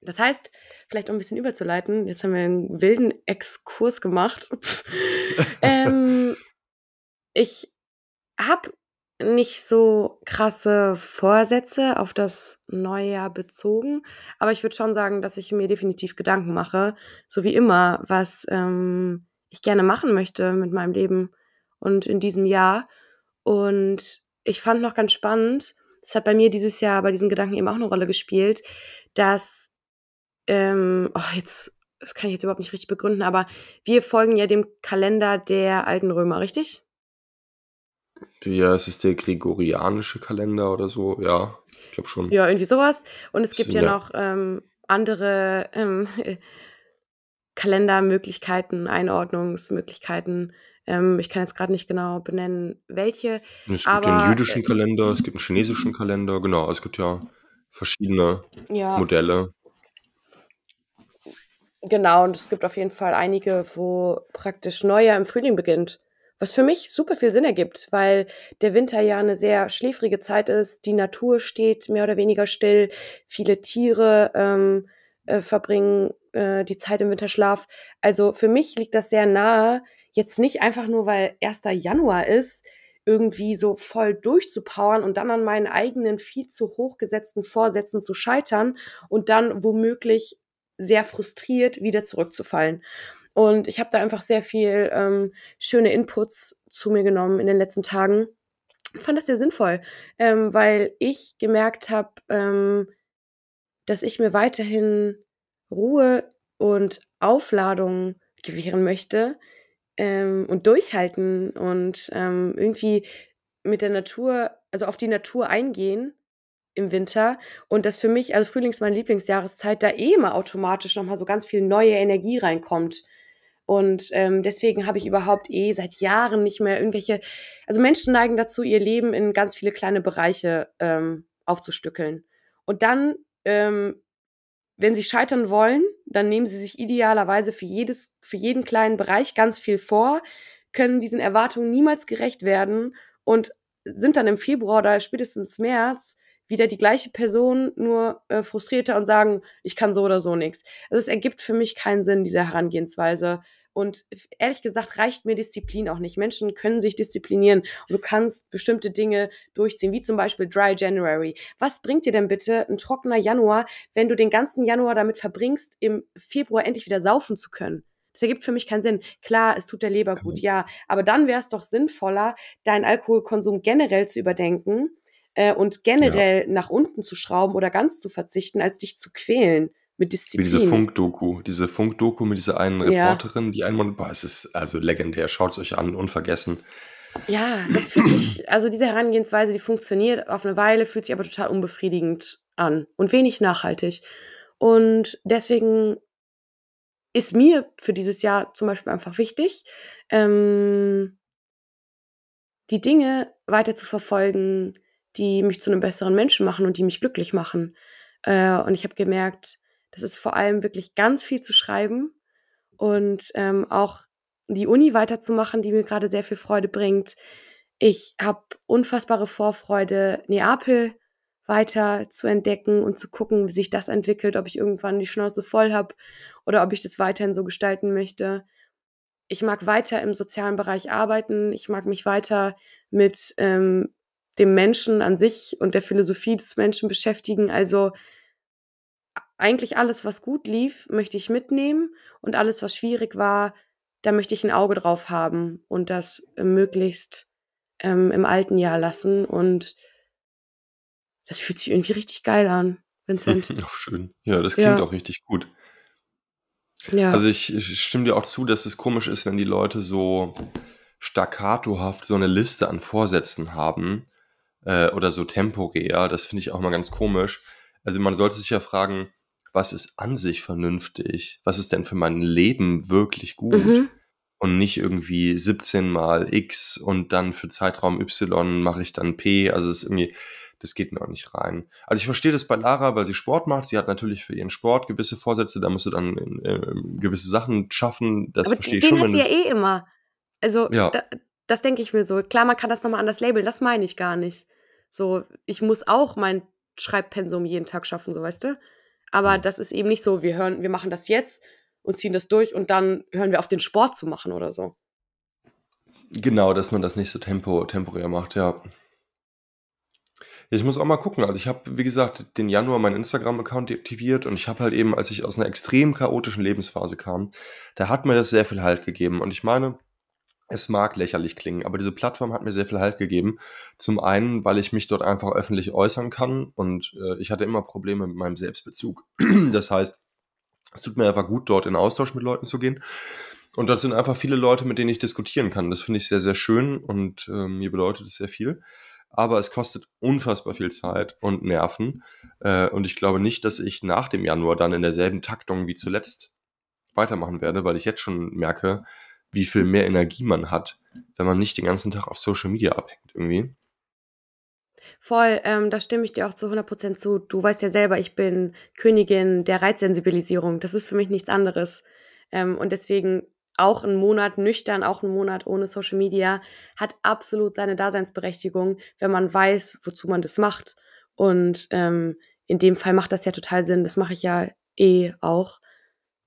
Das heißt, vielleicht um ein bisschen überzuleiten, jetzt haben wir einen wilden Exkurs gemacht. [laughs] [laughs] ähm, ich habe nicht so krasse Vorsätze auf das neue Jahr bezogen, aber ich würde schon sagen, dass ich mir definitiv Gedanken mache, so wie immer, was ähm, ich gerne machen möchte mit meinem Leben und in diesem Jahr. Und ich fand noch ganz spannend, das hat bei mir dieses Jahr bei diesen Gedanken eben auch eine Rolle gespielt, dass ähm, oh, jetzt, das kann ich jetzt überhaupt nicht richtig begründen, aber wir folgen ja dem Kalender der alten Römer, richtig? Ja, es ist der gregorianische Kalender oder so, ja, ich glaube schon. Ja, irgendwie sowas. Und es gibt ja, Ja. noch ähm, andere ähm, [laughs] Kalendermöglichkeiten, Einordnungsmöglichkeiten. Ähm, ich kann jetzt gerade nicht genau benennen, welche. Es gibt Aber, den jüdischen Kalender, es gibt einen chinesischen Kalender, genau, es gibt ja verschiedene Ja, Modelle. genau. Und es gibt auf jeden Fall einige, wo praktisch Neujahr im Frühling beginnt. Was für mich super viel Sinn ergibt, weil der Winter ja eine sehr schläfrige Zeit ist. Die Natur steht mehr oder weniger still. Viele Tiere ähm, äh, verbringen äh, die Zeit im Winterschlaf. Also für mich liegt das sehr nahe, jetzt nicht einfach nur, weil 1. Januar ist, irgendwie so voll durchzupowern und dann an meinen eigenen viel zu hoch gesetzten Vorsätzen zu scheitern und dann womöglich sehr frustriert wieder zurückzufallen. Und ich habe da einfach sehr viel ähm, schöne Inputs zu mir genommen in den letzten Tagen. Ich fand das sehr sinnvoll, ähm, weil ich gemerkt habe, ähm, dass ich mir weiterhin Ruhe und Aufladung gewähren möchte ähm, und durchhalten und ähm, irgendwie mit der Natur, also auf die Natur eingehen im Winter und dass für mich, also Frühling ist meine Lieblingsjahreszeit, da eh immer automatisch nochmal so ganz viel neue Energie reinkommt. Und ähm, deswegen habe ich überhaupt eh seit Jahren nicht mehr irgendwelche, also Menschen neigen dazu, ihr Leben in ganz viele kleine Bereiche ähm, aufzustückeln. Und dann, ähm, wenn sie scheitern wollen, dann nehmen sie sich idealerweise für jedes, für jeden kleinen Bereich ganz viel vor, können diesen Erwartungen niemals gerecht werden und sind dann im Februar oder spätestens März wieder die gleiche Person, nur äh, frustrierter und sagen, ich kann so oder so nichts. Also es ergibt für mich keinen Sinn, diese Herangehensweise. Und ehrlich gesagt reicht mir Disziplin auch nicht. Menschen können sich disziplinieren und du kannst bestimmte Dinge durchziehen, wie zum Beispiel Dry January. Was bringt dir denn bitte ein trockener Januar, wenn du den ganzen Januar damit verbringst, im Februar endlich wieder saufen zu können? Das ergibt für mich keinen Sinn. Klar, es tut der Leber gut, ja, aber dann wäre es doch sinnvoller, deinen Alkoholkonsum generell zu überdenken äh, und generell nach unten zu schrauben oder ganz zu verzichten, als dich zu quälen mit Wie Disziplin. diese Funk-Doku, diese Funk-Doku mit dieser einen Ja. Reporterin, die einmal, boah, es ist also legendär, schaut es euch an, unvergessen. Ja, das fühlt sich, also diese Herangehensweise, die funktioniert auf eine Weile, fühlt sich aber total unbefriedigend an und wenig nachhaltig. Und deswegen ist mir für dieses Jahr zum Beispiel einfach wichtig, ähm, die Dinge weiter zu verfolgen, die mich zu einem besseren Menschen machen und die mich glücklich machen. Äh, und ich habe gemerkt, das ist vor allem wirklich ganz viel zu schreiben und ähm, auch die Uni weiterzumachen, die mir gerade sehr viel Freude bringt. Ich habe unfassbare Vorfreude, Neapel weiter zu entdecken und zu gucken, wie sich das entwickelt, ob ich irgendwann die Schnauze voll habe oder ob ich das weiterhin so gestalten möchte. Ich mag weiter im sozialen Bereich arbeiten. Ich mag mich weiter mit ähm, dem Menschen an sich und der Philosophie des Menschen beschäftigen. Also eigentlich alles, was gut lief, möchte ich mitnehmen und alles, was schwierig war, da möchte ich ein Auge drauf haben und das möglichst ähm, im alten Jahr lassen. Und das fühlt sich irgendwie richtig geil an, Vincent. [laughs] Ach, schön. Ja, das klingt Ja. auch richtig gut. Ja. Also ich, ich stimme dir auch zu, dass es komisch ist, wenn die Leute so staccatohaft so eine Liste an Vorsätzen haben äh, oder so temporär. Das finde ich auch mal ganz komisch. Also man sollte sich ja fragen, was ist an sich vernünftig? Was ist denn für mein Leben wirklich gut? mhm. Und nicht irgendwie 17 mal X und dann für Zeitraum Y mache ich dann P. Also es ist irgendwie, das geht mir auch nicht rein. Also ich verstehe das bei Lara, weil sie Sport macht. Sie hat natürlich für ihren Sport gewisse Vorsätze, da musst du dann äh, gewisse Sachen schaffen. Das Aber verstehe ich den schon. hat wenn sie ja eh immer. Also, Ja. da, das denke ich mir so. Klar, man kann das nochmal anders labeln, das meine ich gar nicht. So, ich muss auch mein Schreibpensum jeden Tag schaffen, so weißt du? Aber Mhm. das ist eben nicht so, wir hören, wir machen das jetzt und ziehen das durch und dann hören wir auf den Sport zu machen oder so. Genau, dass man das nicht so tempo, temporär macht, ja. Ich muss auch mal gucken. Also ich habe, wie gesagt, den Januar meinen Instagram-Account deaktiviert und ich habe halt eben, als ich aus einer extrem chaotischen Lebensphase kam, da hat mir das sehr viel Halt gegeben. Und ich meine, es mag lächerlich klingen, aber diese Plattform hat mir sehr viel Halt gegeben. Zum einen, weil ich mich dort einfach öffentlich äußern kann und äh, ich hatte immer Probleme mit meinem Selbstbezug. [clears throat] Das heißt, es tut mir einfach gut, dort in Austausch mit Leuten zu gehen. Und das sind einfach viele Leute, mit denen ich diskutieren kann. Das finde ich sehr, sehr schön und äh, mir bedeutet es sehr viel. Aber es kostet unfassbar viel Zeit und Nerven. Äh, und ich glaube nicht, dass ich nach dem Januar dann in derselben Taktung wie zuletzt weitermachen werde, weil ich jetzt schon merke, wie viel mehr Energie man hat, wenn man nicht den ganzen Tag auf Social Media abhängt irgendwie. Voll, ähm, da stimme ich dir auch zu 100% zu. Du weißt ja selber, ich bin Königin der Reizsensibilisierung. Das ist für mich nichts anderes. Ähm, und deswegen auch ein Monat nüchtern, auch ein Monat ohne Social Media hat absolut seine Daseinsberechtigung, wenn man weiß, wozu man das macht. Und ähm, in dem Fall macht das ja total Sinn. Das mache ich ja eh auch.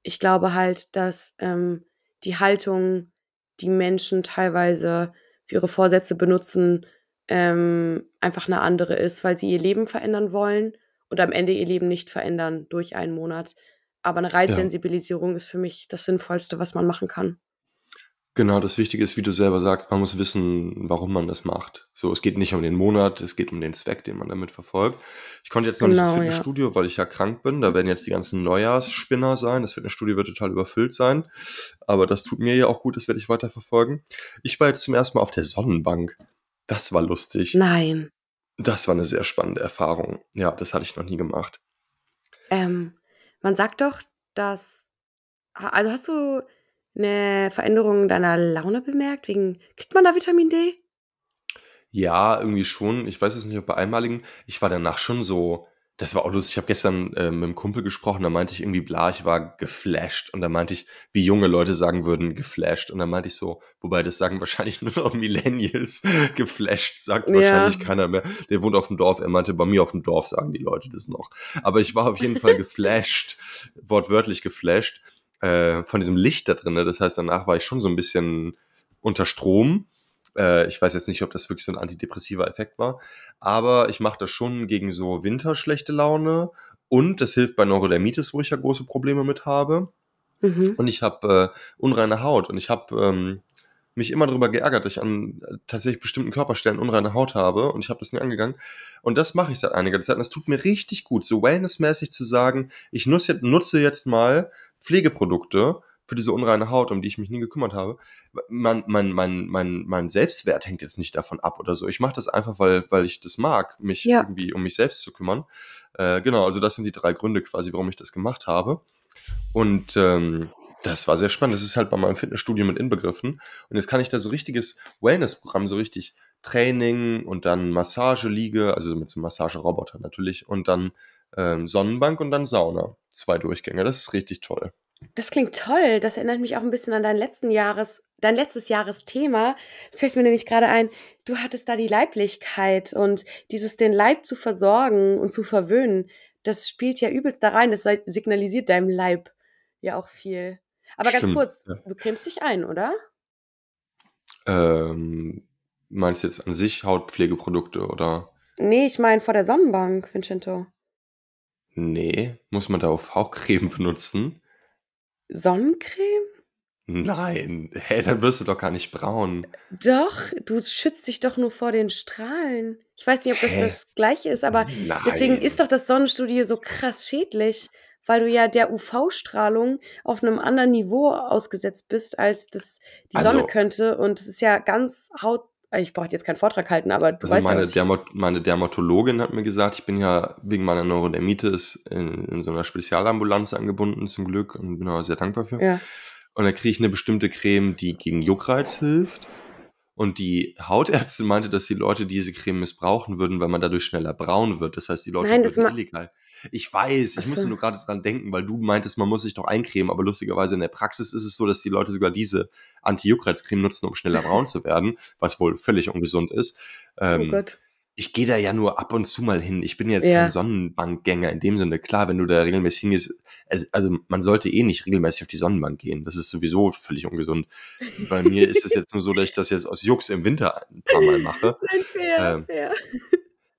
Ich glaube halt, dass ähm, die Haltung, die Menschen teilweise für ihre Vorsätze benutzen, ähm, einfach eine andere ist, weil sie ihr Leben verändern wollen und am Ende ihr Leben nicht verändern durch einen Monat. Aber eine Reizsensibilisierung ja. ist für mich das Sinnvollste, was man machen kann. Genau, das Wichtige ist, wie du selber sagst, man muss wissen, warum man das macht. So, es geht nicht um den Monat, es geht um den Zweck, den man damit verfolgt. Ich konnte jetzt noch genau, nicht ins genau, Fitnessstudio, ja. weil ich ja krank bin. Da werden jetzt die ganzen Neujahrsspinner sein. Das Fitnessstudio wird total überfüllt sein. Aber das tut mir ja auch gut, das werde ich weiter verfolgen. Ich war jetzt zum ersten Mal auf der Sonnenbank. Das war lustig. Nein. Das war eine sehr spannende Erfahrung. Ja, das hatte ich noch nie gemacht. Ähm, man sagt doch, dass. Also hast du eine Veränderung deiner Laune bemerkt? Wegen, kriegt man da Vitamin D? Ja, irgendwie schon. Ich weiß jetzt nicht, ob bei einmaligen. Ich war danach schon so. Das war auch lustig. Ich habe gestern äh, mit einem Kumpel gesprochen, da meinte ich irgendwie bla, ich war geflasht. Und da meinte ich, wie junge Leute sagen würden, geflasht. Und dann meinte ich so, wobei das sagen [laughs] wahrscheinlich nur noch Millennials. [laughs] geflasht sagt ja. wahrscheinlich keiner mehr. Der wohnt auf dem Dorf. Er meinte, bei mir auf dem Dorf sagen die Leute das noch. Aber ich war auf jeden Fall [laughs] geflasht, wortwörtlich geflasht äh, von diesem Licht da drin. Ne? Das heißt, danach war ich schon so ein bisschen unter Strom. Äh, ich weiß jetzt nicht, ob das wirklich so ein antidepressiver Effekt war, aber ich mache das schon gegen so winterschlechte Laune und das hilft bei Neurodermitis, wo ich ja große Probleme mit habe. Mhm. Und ich habe äh, unreine Haut und ich habe ähm, mich immer darüber geärgert, dass ich an tatsächlich bestimmten Körperstellen unreine Haut habe und ich habe das nie angegangen. Und das mache ich seit einiger Zeit und das tut mir richtig gut, so wellnessmäßig zu sagen, ich nutze jetzt, nutze jetzt mal Pflegeprodukte für diese unreine Haut, um die ich mich nie gekümmert habe. Mein, mein, mein, mein, mein Selbstwert hängt jetzt nicht davon ab oder so. Ich mache das einfach, weil, weil ich das mag, mich ja. irgendwie um mich selbst zu kümmern. Äh, genau, also das sind die drei Gründe quasi, warum ich das gemacht habe. Und ähm, das war sehr spannend. Das ist halt bei meinem Fitnessstudio mit inbegriffen. Und jetzt kann ich da so richtiges Wellness-Programm, so richtig Training und dann Massageliege, also mit so einem Massageroboter natürlich, und dann ähm, Sonnenbank und dann Sauna. Zwei Durchgänge. Das ist richtig toll. Das klingt toll. Das erinnert mich auch ein bisschen an dein letzten Jahres, dein letztes Jahresthema. Das fällt mir nämlich gerade ein. Du hattest da die Leiblichkeit und dieses den Leib zu versorgen und zu verwöhnen. Das spielt ja übelst da rein. Das signalisiert deinem Leib ja auch viel. Aber Stimmt, ganz kurz, ja. du cremst dich ein, oder? Ähm, meinst du jetzt an sich Hautpflegeprodukte oder? Nee, ich meine vor der Sonnenbank, Vincenzo. Nee, muss man da auf Hautcreme [laughs] benutzen? Sonnencreme? Nein, hä, dann wirst du doch gar nicht braun. Doch, du schützt dich doch nur vor den Strahlen. Ich weiß nicht, ob das Hä? das gleiche ist, aber Nein. deswegen ist doch das Sonnenstudio so krass schädlich weil du ja der UV-Strahlung auf einem anderen Niveau ausgesetzt bist, als das die also, Sonne könnte. Und es ist ja ganz haut. Ich brauche jetzt keinen Vortrag halten, aber du also weißt meine, ja, Dermat meine Dermatologin hat mir gesagt, ich bin ja wegen meiner Neurodermitis in, in so einer Spezialambulanz angebunden, zum Glück, und bin auch sehr dankbar für. Ja. Und da kriege ich eine bestimmte Creme, die gegen Juckreiz hilft. Und die Hautärztin meinte, dass die Leute diese Creme missbrauchen würden, weil man dadurch schneller braun wird. Das heißt, die Leute Nein, das illegal. Ich weiß, ich so. musste nur gerade dran denken, weil du meintest, man muss sich doch eincremen, aber lustigerweise in der Praxis ist es so, dass die Leute sogar diese Anti-Juckreizcreme nutzen, um schneller braun zu werden, was wohl völlig ungesund ist. Oh ähm, oh Gott. Ich gehe da ja nur ab und zu mal hin. Ich bin jetzt ja. kein Sonnenbankgänger in dem Sinne. Klar, wenn du da regelmäßig hingehst, also man sollte eh nicht regelmäßig auf die Sonnenbank gehen. Das ist sowieso völlig ungesund. Bei mir ist es jetzt nur so, dass ich das jetzt aus Jux im Winter ein paar Mal mache. [laughs] Nein, fair, ähm, fair.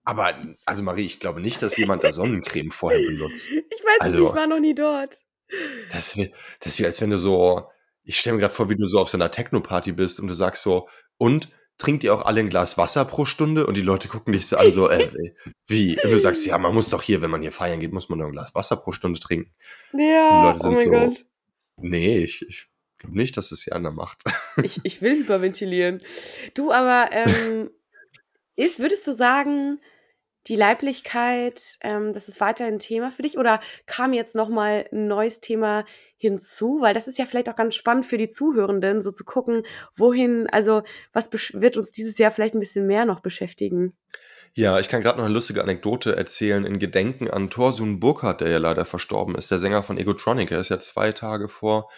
Aber, also Marie, ich glaube nicht, dass jemand da Sonnencreme vorher benutzt. Ich weiß also, nicht, ich war noch nie dort. Das wäre, das wär, als wenn du so, ich stelle mir gerade vor, wie du so auf so einer Techno-Party bist und du sagst so, und trinkt ihr auch alle ein Glas Wasser pro Stunde? Und die Leute gucken dich so an, so, äh, [laughs] wie? Und du sagst, ja, man muss doch hier, wenn man hier feiern geht, muss man nur ein Glas Wasser pro Stunde trinken. Ja, oh mein so, Gott. Nee, ich, ich glaube nicht, dass es hier einer macht. [laughs] Ich, ich will hyperventilieren. Du, aber ähm, [laughs] ist, würdest du sagen, die Leiblichkeit, ähm, das ist weiterhin ein Thema für dich? Oder kam jetzt nochmal ein neues Thema hinzu? Weil das ist ja vielleicht auch ganz spannend für die Zuhörenden, so zu gucken, wohin, also was wird uns dieses Jahr vielleicht ein bisschen mehr noch beschäftigen? Ja, ich kann gerade noch eine lustige Anekdote erzählen in Gedenken an Thorsun Burkhardt, der ja leider verstorben ist, der Sänger von Egotronic. Er ist ja zwei Tage vor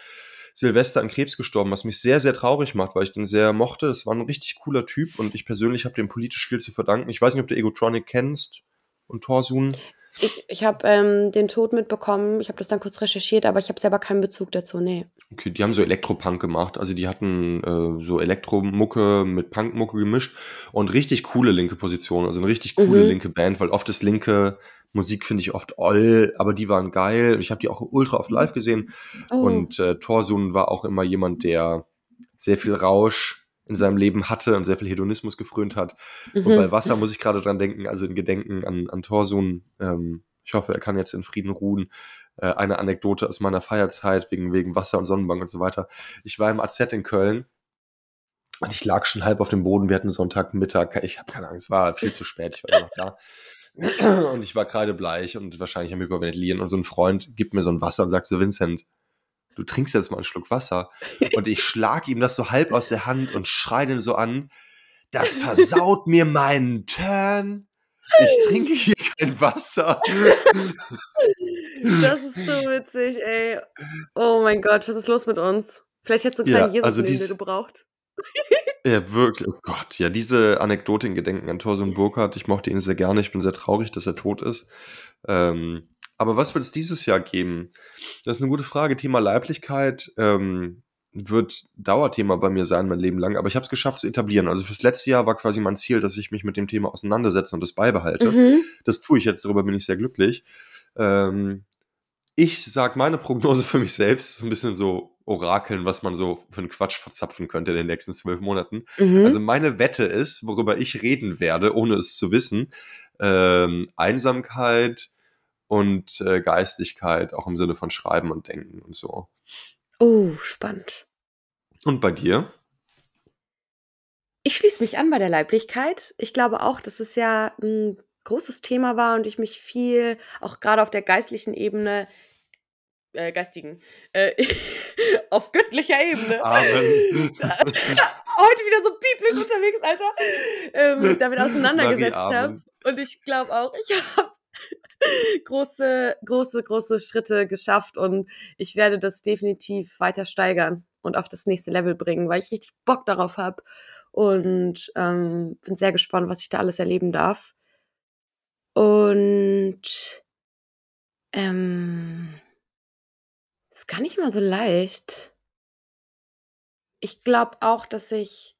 Silvester an Krebs gestorben, was mich sehr, sehr traurig macht, weil ich den sehr mochte. Es war ein richtig cooler Typ und ich persönlich habe dem politisch viel zu verdanken. Ich weiß nicht, ob du Egotronic kennst und Thorsun. Ich, ich habe ähm, den Tod mitbekommen, ich habe das dann kurz recherchiert, aber ich habe selber keinen Bezug dazu, nee. Okay, die haben so Elektropunk gemacht, also die hatten äh, so Elektromucke mit Punkmucke gemischt und richtig coole linke Position, also eine richtig coole mhm. linke Band, weil oft ist linke Musik finde ich oft oll, aber die waren geil. Ich habe die auch ultra oft live gesehen oh. und äh, Thorsun war auch immer jemand, der sehr viel Rausch in seinem Leben hatte und sehr viel Hedonismus gefrönt hat. Mhm. Und bei Wasser muss ich gerade dran denken, also in Gedenken an, an Thorsun. Ähm, ich hoffe, er kann jetzt in Frieden ruhen. Äh, eine Anekdote aus meiner Feierzeit wegen, wegen Wasser und Sonnenbank und so weiter. Ich war im AZ in Köln und ich lag schon halb auf dem Boden. Wir hatten Sonntagmittag. Ich habe keine Angst, es war viel zu spät. Ich war noch da. Und ich war kreidebleich und wahrscheinlich am Hyperventilieren. Und so ein Freund gibt mir so ein Wasser und sagt so, Vincent, du trinkst jetzt mal einen Schluck Wasser. Und ich schlag ihm das so halb aus der Hand und schrei den so an, das versaut mir meinen Turn. Ich trinke hier kein Wasser. Das ist so witzig, ey. Oh mein Gott, was ist los mit uns? Vielleicht hättest du einen kleinen ja, Jesus also gebraucht. Ja, wirklich. Oh Gott, ja, diese Anekdote in Gedenken an Thorsten Burkhardt, ich mochte ihn sehr gerne. Ich bin sehr traurig, dass er tot ist. Ähm, aber was wird es dieses Jahr geben? Das ist eine gute Frage. Thema Leiblichkeit ähm, wird Dauerthema bei mir sein, mein Leben lang. Aber ich habe es geschafft zu etablieren. Also fürs letzte Jahr war quasi mein Ziel, dass ich mich mit dem Thema auseinandersetze und das beibehalte. Mhm. Das tue ich jetzt, darüber bin ich sehr glücklich. Ähm, ich sage meine Prognose für mich selbst, ist ein bisschen so orakeln, was man so für einen Quatsch verzapfen könnte in den nächsten zwölf Monaten. Mhm. Also meine Wette ist, worüber ich reden werde, ohne es zu wissen, ähm, Einsamkeit und äh, Geistigkeit, auch im Sinne von Schreiben und Denken und so. Oh, spannend. Und bei dir? Ich schließe mich an bei der Leiblichkeit. Ich glaube auch, dass es ja ein großes Thema war und ich mich viel, auch gerade auf der geistlichen Ebene, äh, geistigen, äh, [laughs] auf göttlicher Ebene. Amen. [laughs] Heute wieder so biblisch unterwegs, Alter. Ähm, [laughs] damit auseinandergesetzt habe. Und ich glaube auch, ich habe große, große, große Schritte geschafft und ich werde das definitiv weiter steigern und auf das nächste Level bringen, weil ich richtig Bock darauf habe und ähm, bin sehr gespannt, was ich da alles erleben darf. Und ähm, ist gar nicht mal so leicht. Ich glaube auch, dass ich.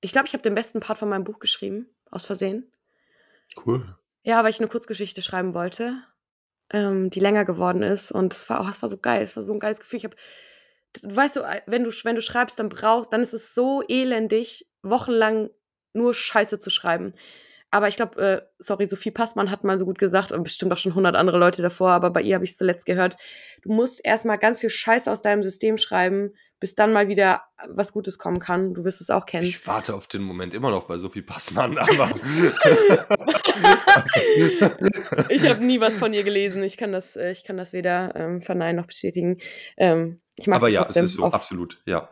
Ich glaube, ich habe den besten Part von meinem Buch geschrieben, aus Versehen. Cool. Ja, weil ich eine Kurzgeschichte schreiben wollte, ähm, die länger geworden ist. Und es war auch, es war so geil, es war so ein geiles Gefühl. Ich habe, weißt du, wenn du, wenn du schreibst, dann brauchst, dann ist es so elendig, wochenlang nur Scheiße zu schreiben. Aber ich glaube, äh, sorry, Sophie Passmann hat mal so gut gesagt, und bestimmt auch schon hundert andere Leute davor, aber bei ihr habe ich es zuletzt gehört, du musst erstmal ganz viel Scheiße aus deinem System schreiben, bis dann mal wieder was Gutes kommen kann. Du wirst es auch kennen. Ich warte auf den Moment immer noch bei Sophie Passmann, aber. [laughs] ich habe nie was von ihr gelesen. Ich kann das, äh, ich kann das weder ähm, verneinen noch bestätigen. Ähm, ich mag aber ja, es ist so, absolut, ja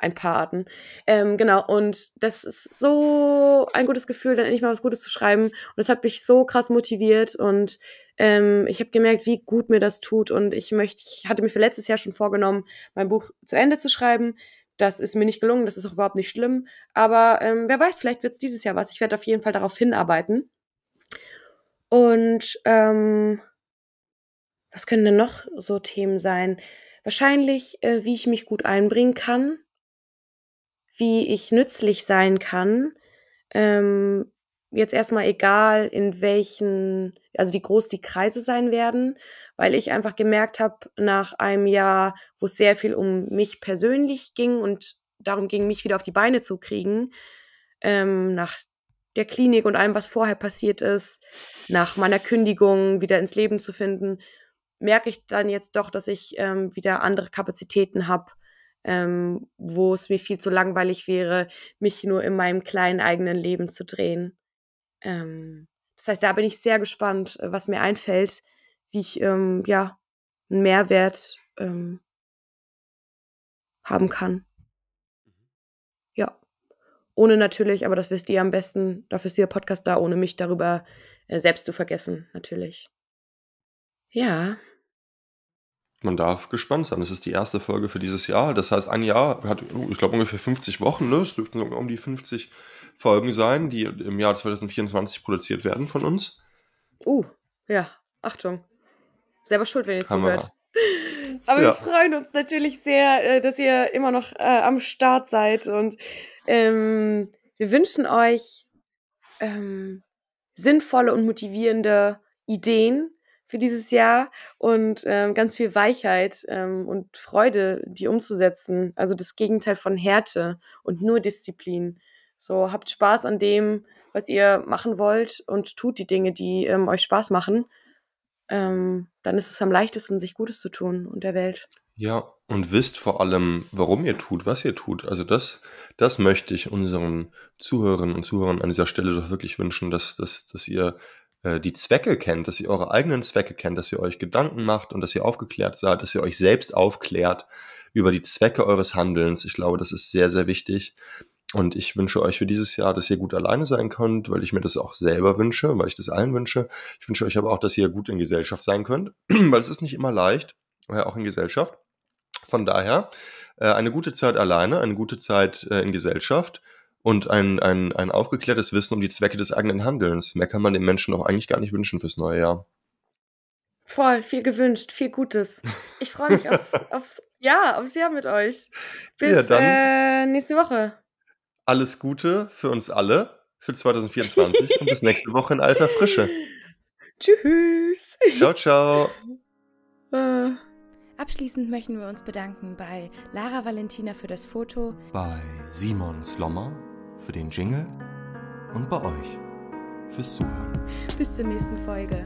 ein paar Arten. Ähm, genau, und das ist so ein gutes Gefühl, dann endlich mal was Gutes zu schreiben. Und das hat mich so krass motiviert und ähm, ich habe gemerkt, wie gut mir das tut. Und ich möchte, ich hatte mir für letztes Jahr schon vorgenommen, mein Buch zu Ende zu schreiben. Das ist mir nicht gelungen, das ist auch überhaupt nicht schlimm. Aber ähm, wer weiß, vielleicht wird es dieses Jahr was. Ich werde auf jeden Fall darauf hinarbeiten. Und ähm, was können denn noch so Themen sein? Wahrscheinlich, äh, wie ich mich gut einbringen kann wie ich nützlich sein kann. Ähm, jetzt erstmal egal, in welchen, also wie groß die Kreise sein werden, weil ich einfach gemerkt habe, nach einem Jahr, wo es sehr viel um mich persönlich ging und darum ging, mich wieder auf die Beine zu kriegen, ähm, nach der Klinik und allem, was vorher passiert ist, nach meiner Kündigung wieder ins Leben zu finden, merke ich dann jetzt doch, dass ich ähm, wieder andere Kapazitäten habe, ähm, wo es mir viel zu langweilig wäre, mich nur in meinem kleinen eigenen Leben zu drehen. Ähm, das heißt, da bin ich sehr gespannt, äh, was mir einfällt, wie ich ähm, ja einen Mehrwert ähm, haben kann. Ja. Ohne natürlich, aber das wisst ihr am besten, dafür ist ihr Podcast da, ohne mich darüber äh, selbst zu vergessen, natürlich. Ja. Man darf gespannt sein. Das ist die erste Folge für dieses Jahr. Das heißt, ein Jahr hat, ich glaube, ungefähr 50 Wochen. Ne? Es dürften um die 50 Folgen sein, die im Jahr 2024 produziert werden von uns. Uh, ja, Achtung. Selber schuld, wenn ihr zuhört. [laughs] Aber Ja. wir freuen uns natürlich sehr, äh, dass ihr immer noch äh, am Start seid und ähm, wir wünschen euch ähm, sinnvolle und motivierende Ideen für dieses Jahr und ähm, ganz viel Weichheit ähm, und Freude, die umzusetzen. Also das Gegenteil von Härte und nur Disziplin. So habt Spaß an dem, was ihr machen wollt und tut die Dinge, die ähm, euch Spaß machen. Ähm, dann ist es am leichtesten, sich Gutes zu tun und der Welt. Ja, und wisst vor allem, warum ihr tut, was ihr tut. Also das, das möchte ich unseren Zuhörerinnen und Zuhörern an dieser Stelle doch wirklich wünschen, dass, dass, dass ihr äh, die Zwecke kennt, dass ihr eure eigenen Zwecke kennt, dass ihr euch Gedanken macht und dass ihr aufgeklärt seid, dass ihr euch selbst aufklärt über die Zwecke eures Handelns. Ich glaube, das ist sehr, sehr wichtig. Und ich wünsche euch für dieses Jahr, dass ihr gut alleine sein könnt, weil ich mir das auch selber wünsche, weil ich das allen wünsche. Ich wünsche euch aber auch, dass ihr gut in Gesellschaft sein könnt, [clears throat] weil es ist nicht immer leicht, äh, auch in Gesellschaft. Von daher äh, eine gute Zeit alleine, eine gute Zeit in Gesellschaft und ein, ein, ein aufgeklärtes Wissen um die Zwecke des eigenen Handelns. Mehr kann man den Menschen auch eigentlich gar nicht wünschen fürs neue Jahr. Voll, viel gewünscht, viel Gutes. Ich freue mich aufs, [laughs] aufs, ja, aufs Jahr mit euch. Bis Ja, dann- äh, nächste Woche. Alles Gute für uns alle für 2024 und bis nächste Woche in alter Frische. [laughs] Tschüss. Ciao, ciao. Äh. [laughs] Abschließend möchten wir uns bedanken bei Lara Valentina für das Foto, Bei Simon Slommer für den Jingle und bei euch fürs Zuhören. bis zur nächsten Folge.